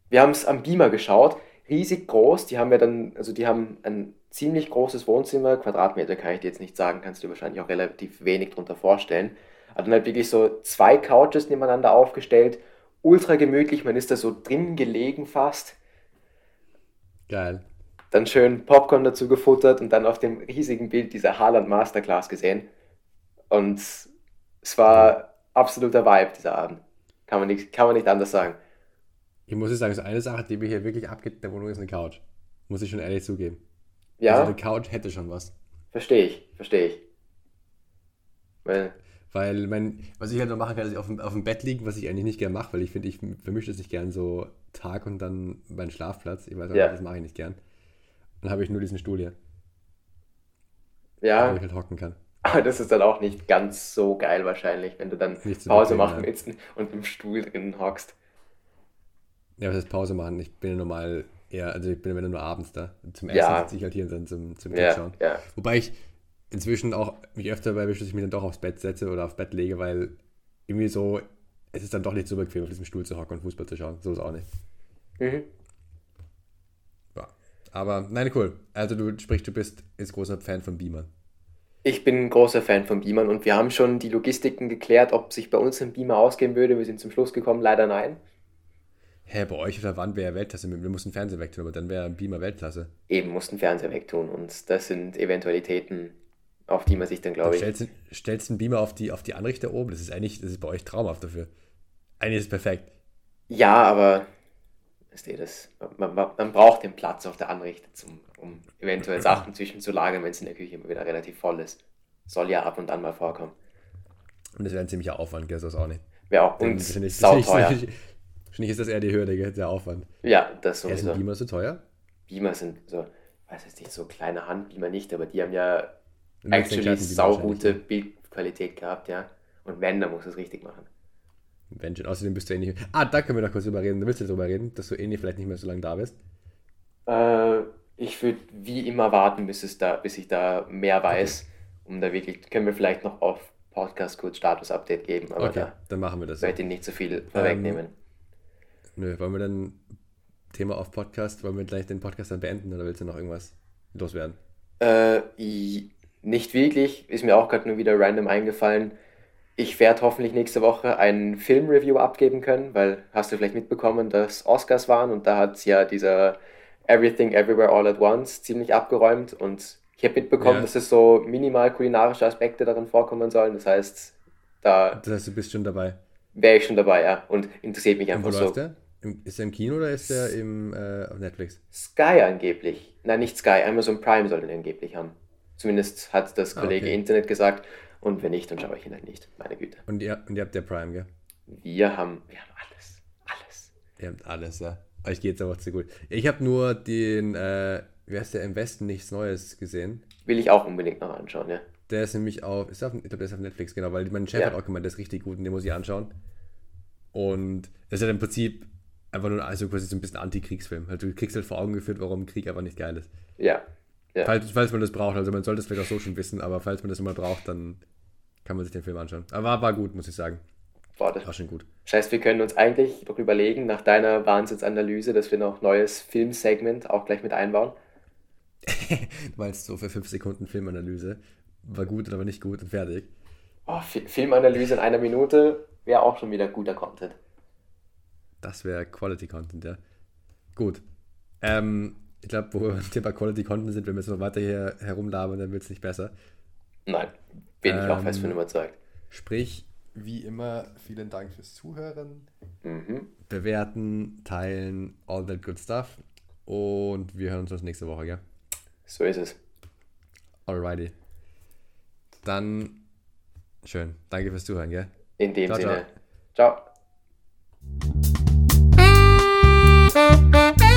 wir haben es am Beamer geschaut, riesig groß. Die haben ja dann, also die haben ein ziemlich großes Wohnzimmer, Quadratmeter kann ich dir jetzt nicht sagen, kannst du dir wahrscheinlich auch relativ wenig drunter vorstellen. Aber dann halt wirklich so zwei Couches nebeneinander aufgestellt, ultra gemütlich, man ist da so drin gelegen fast. Geil. Dann schön Popcorn dazu gefuttert und dann auf dem riesigen Bild diese Haaland Masterclass gesehen. Und es war absoluter Vibe dieser Abend. Kann man nicht, kann man nicht anders sagen. Ich muss jetzt sagen, so eine Sache, die mir hier wirklich abgeht in der Wohnung, ist eine Couch. Muss ich schon ehrlich zugeben. Ja, Also eine Couch hätte schon was. verstehe ich, verstehe ich. Weil, Weil, mein, was ich halt noch machen kann, ist auf dem, auf dem Bett liegen, was ich eigentlich nicht gern mache, weil ich finde, ich vermische das nicht gern so Tag und dann meinen Schlafplatz. Ich weiß auch Ja. nicht, das mache ich nicht gern. Dann habe ich nur diesen Stuhl hier, wo ja, ich halt hocken kann. Aber das ist dann auch nicht ganz so geil wahrscheinlich, wenn du dann Nicht so Pause machen willst und im Stuhl drin hockst. Ja, was heißt Pause machen? Ich bin ja normal eher, also ich bin ja nur abends da. Zum Essen Ja. sitze ich halt hier und dann zum, zum Ja, schauen. ja. Wobei ich inzwischen auch mich öfter dabei dass ich mich dann doch aufs Bett setze oder aufs Bett lege, weil irgendwie so, es ist dann doch nicht so bequem, auf diesem Stuhl zu hocken und Fußball zu schauen. So ist auch nicht. Mhm. Ja. Aber nein, cool. Also du sprichst, du bist jetzt großer Fan von Beamer. Ich bin ein großer Fan von Beamern und wir haben schon die Logistiken geklärt, ob sich bei uns ein Beamer ausgehen würde. Wir sind zum Schluss gekommen, leider nein. Hä, bei euch auf der Wand wäre Weltklasse. Wir mussten Fernseher wegtun, aber dann wäre ein Beamer Weltklasse. Eben mussten Fernseher wegtun und das sind Eventualitäten, auf die man sich dann, glaube ich, stellst, du- stellst einen Beamer auf die, auf die Anrichter oben. Das ist eigentlich, das ist bei euch traumhaft dafür. Eigentlich ist es perfekt. Ja, aber das, man, man, man braucht den Platz auf der Anrichte, zum, um eventuell Sachen zwischenzulagern, wenn es in der Küche immer wieder relativ voll ist. Soll ja ab und an mal vorkommen. Und das wäre ein ziemlicher Aufwand, gell, so ist auch nicht. Wäre auch Denn uns das finde ich- das sauteuer. ist das eher die Hürde, gell, der Aufwand. Ja, das Ja, ist ein sowieso. Beamer so teuer? Beamer sind so, weiß jetzt nicht, so kleine Handbeamer nicht, aber die haben ja Du den actually saugute Bildqualität gehabt, ja. Und wenn, dann muss es richtig machen. Wenn schon. Außerdem bist du eh nicht. Ah, da können wir noch kurz drüber reden. Da willst du drüber reden, dass du eh nicht, vielleicht nicht mehr so lange da bist. Äh, ich würde wie immer warten, bis, es da, bis ich da mehr weiß, um da wirklich, können wir vielleicht noch auf Podcast kurz Status-Update geben, aber Okay, da dann machen wir das. So. möchte ich nicht so viel vorwegnehmen. Nö, wollen wir dann Thema auf Podcast, wollen wir gleich den Podcast dann beenden oder willst du noch irgendwas loswerden? Äh, nicht wirklich, ist mir auch gerade nur wieder random eingefallen. Ich werde hoffentlich nächste Woche ein Filmreview abgeben können, weil hast du vielleicht mitbekommen, dass Oscars waren und da hat ja dieser Everything Everywhere All at Once ziemlich abgeräumt und ich habe mitbekommen, Ja. dass es so minimal kulinarische Aspekte darin vorkommen sollen. Das heißt, da Das heißt, du bist schon dabei. wäre ich schon dabei, ja, und interessiert mich Und wo einfach so. läuft der? Ist der im Kino oder ist der im, äh, auf Netflix? Sky angeblich. Nein, nicht Sky, Amazon Prime soll den angeblich haben. Zumindest hat das Ah, Kollege okay. Internet gesagt. Und wenn nicht, dann schaue ich ihn halt nicht. Meine Güte. Und ihr, und ihr habt der Prime, gell? Wir haben, wir haben alles. Alles. Ihr habt alles, ja. Euch geht's aber zu gut. Ich habe nur den, äh, wie heißt der, im Westen nichts Neues gesehen. Will ich auch unbedingt noch anschauen, ja. Der ist nämlich auf, ist auf ich glaube, der ist auf Netflix, genau, weil mein Chef Ja. hat auch gemeint, der ist richtig gut und den muss ich anschauen. Und es ist halt im Prinzip einfach nur also quasi so ein bisschen Antikriegsfilm. Halt, du kriegst halt vor Augen geführt, warum Krieg einfach nicht geil ist. Ja. ja. Falls, falls man das braucht, also man sollte es vielleicht auch so schon wissen, aber falls man das immer braucht, dann kann man sich den Film anschauen. Aber war, war gut, muss ich sagen. Boah, das War schon gut. Das heißt, wir können uns eigentlich noch überlegen, nach deiner Wahnsinnsanalyse, dass wir noch neues Filmsegment auch gleich mit einbauen. Du meinst so für 5 Sekunden Filmanalyse. War gut, aber nicht gut und fertig. Oh, Fi- Filmanalyse in einer Minute wäre auch schon wieder guter Content. Das wäre Quality Content, ja. Gut. Ähm, ich glaube, wo wir beim Thema Quality Content sind, wenn wir jetzt noch weiter hier herumlabern, dann wird es nicht besser. Nein, bin ich auch Ähm, fest von überzeugt. Sprich, wie immer, vielen Dank fürs Zuhören. Mhm. Bewerten, teilen, all that good stuff. Und wir hören uns nächste Woche, gell? So ist es. Alrighty. Dann schön. Danke fürs Zuhören, gell? In dem Ciao, ciao. Sinne. ciao. You.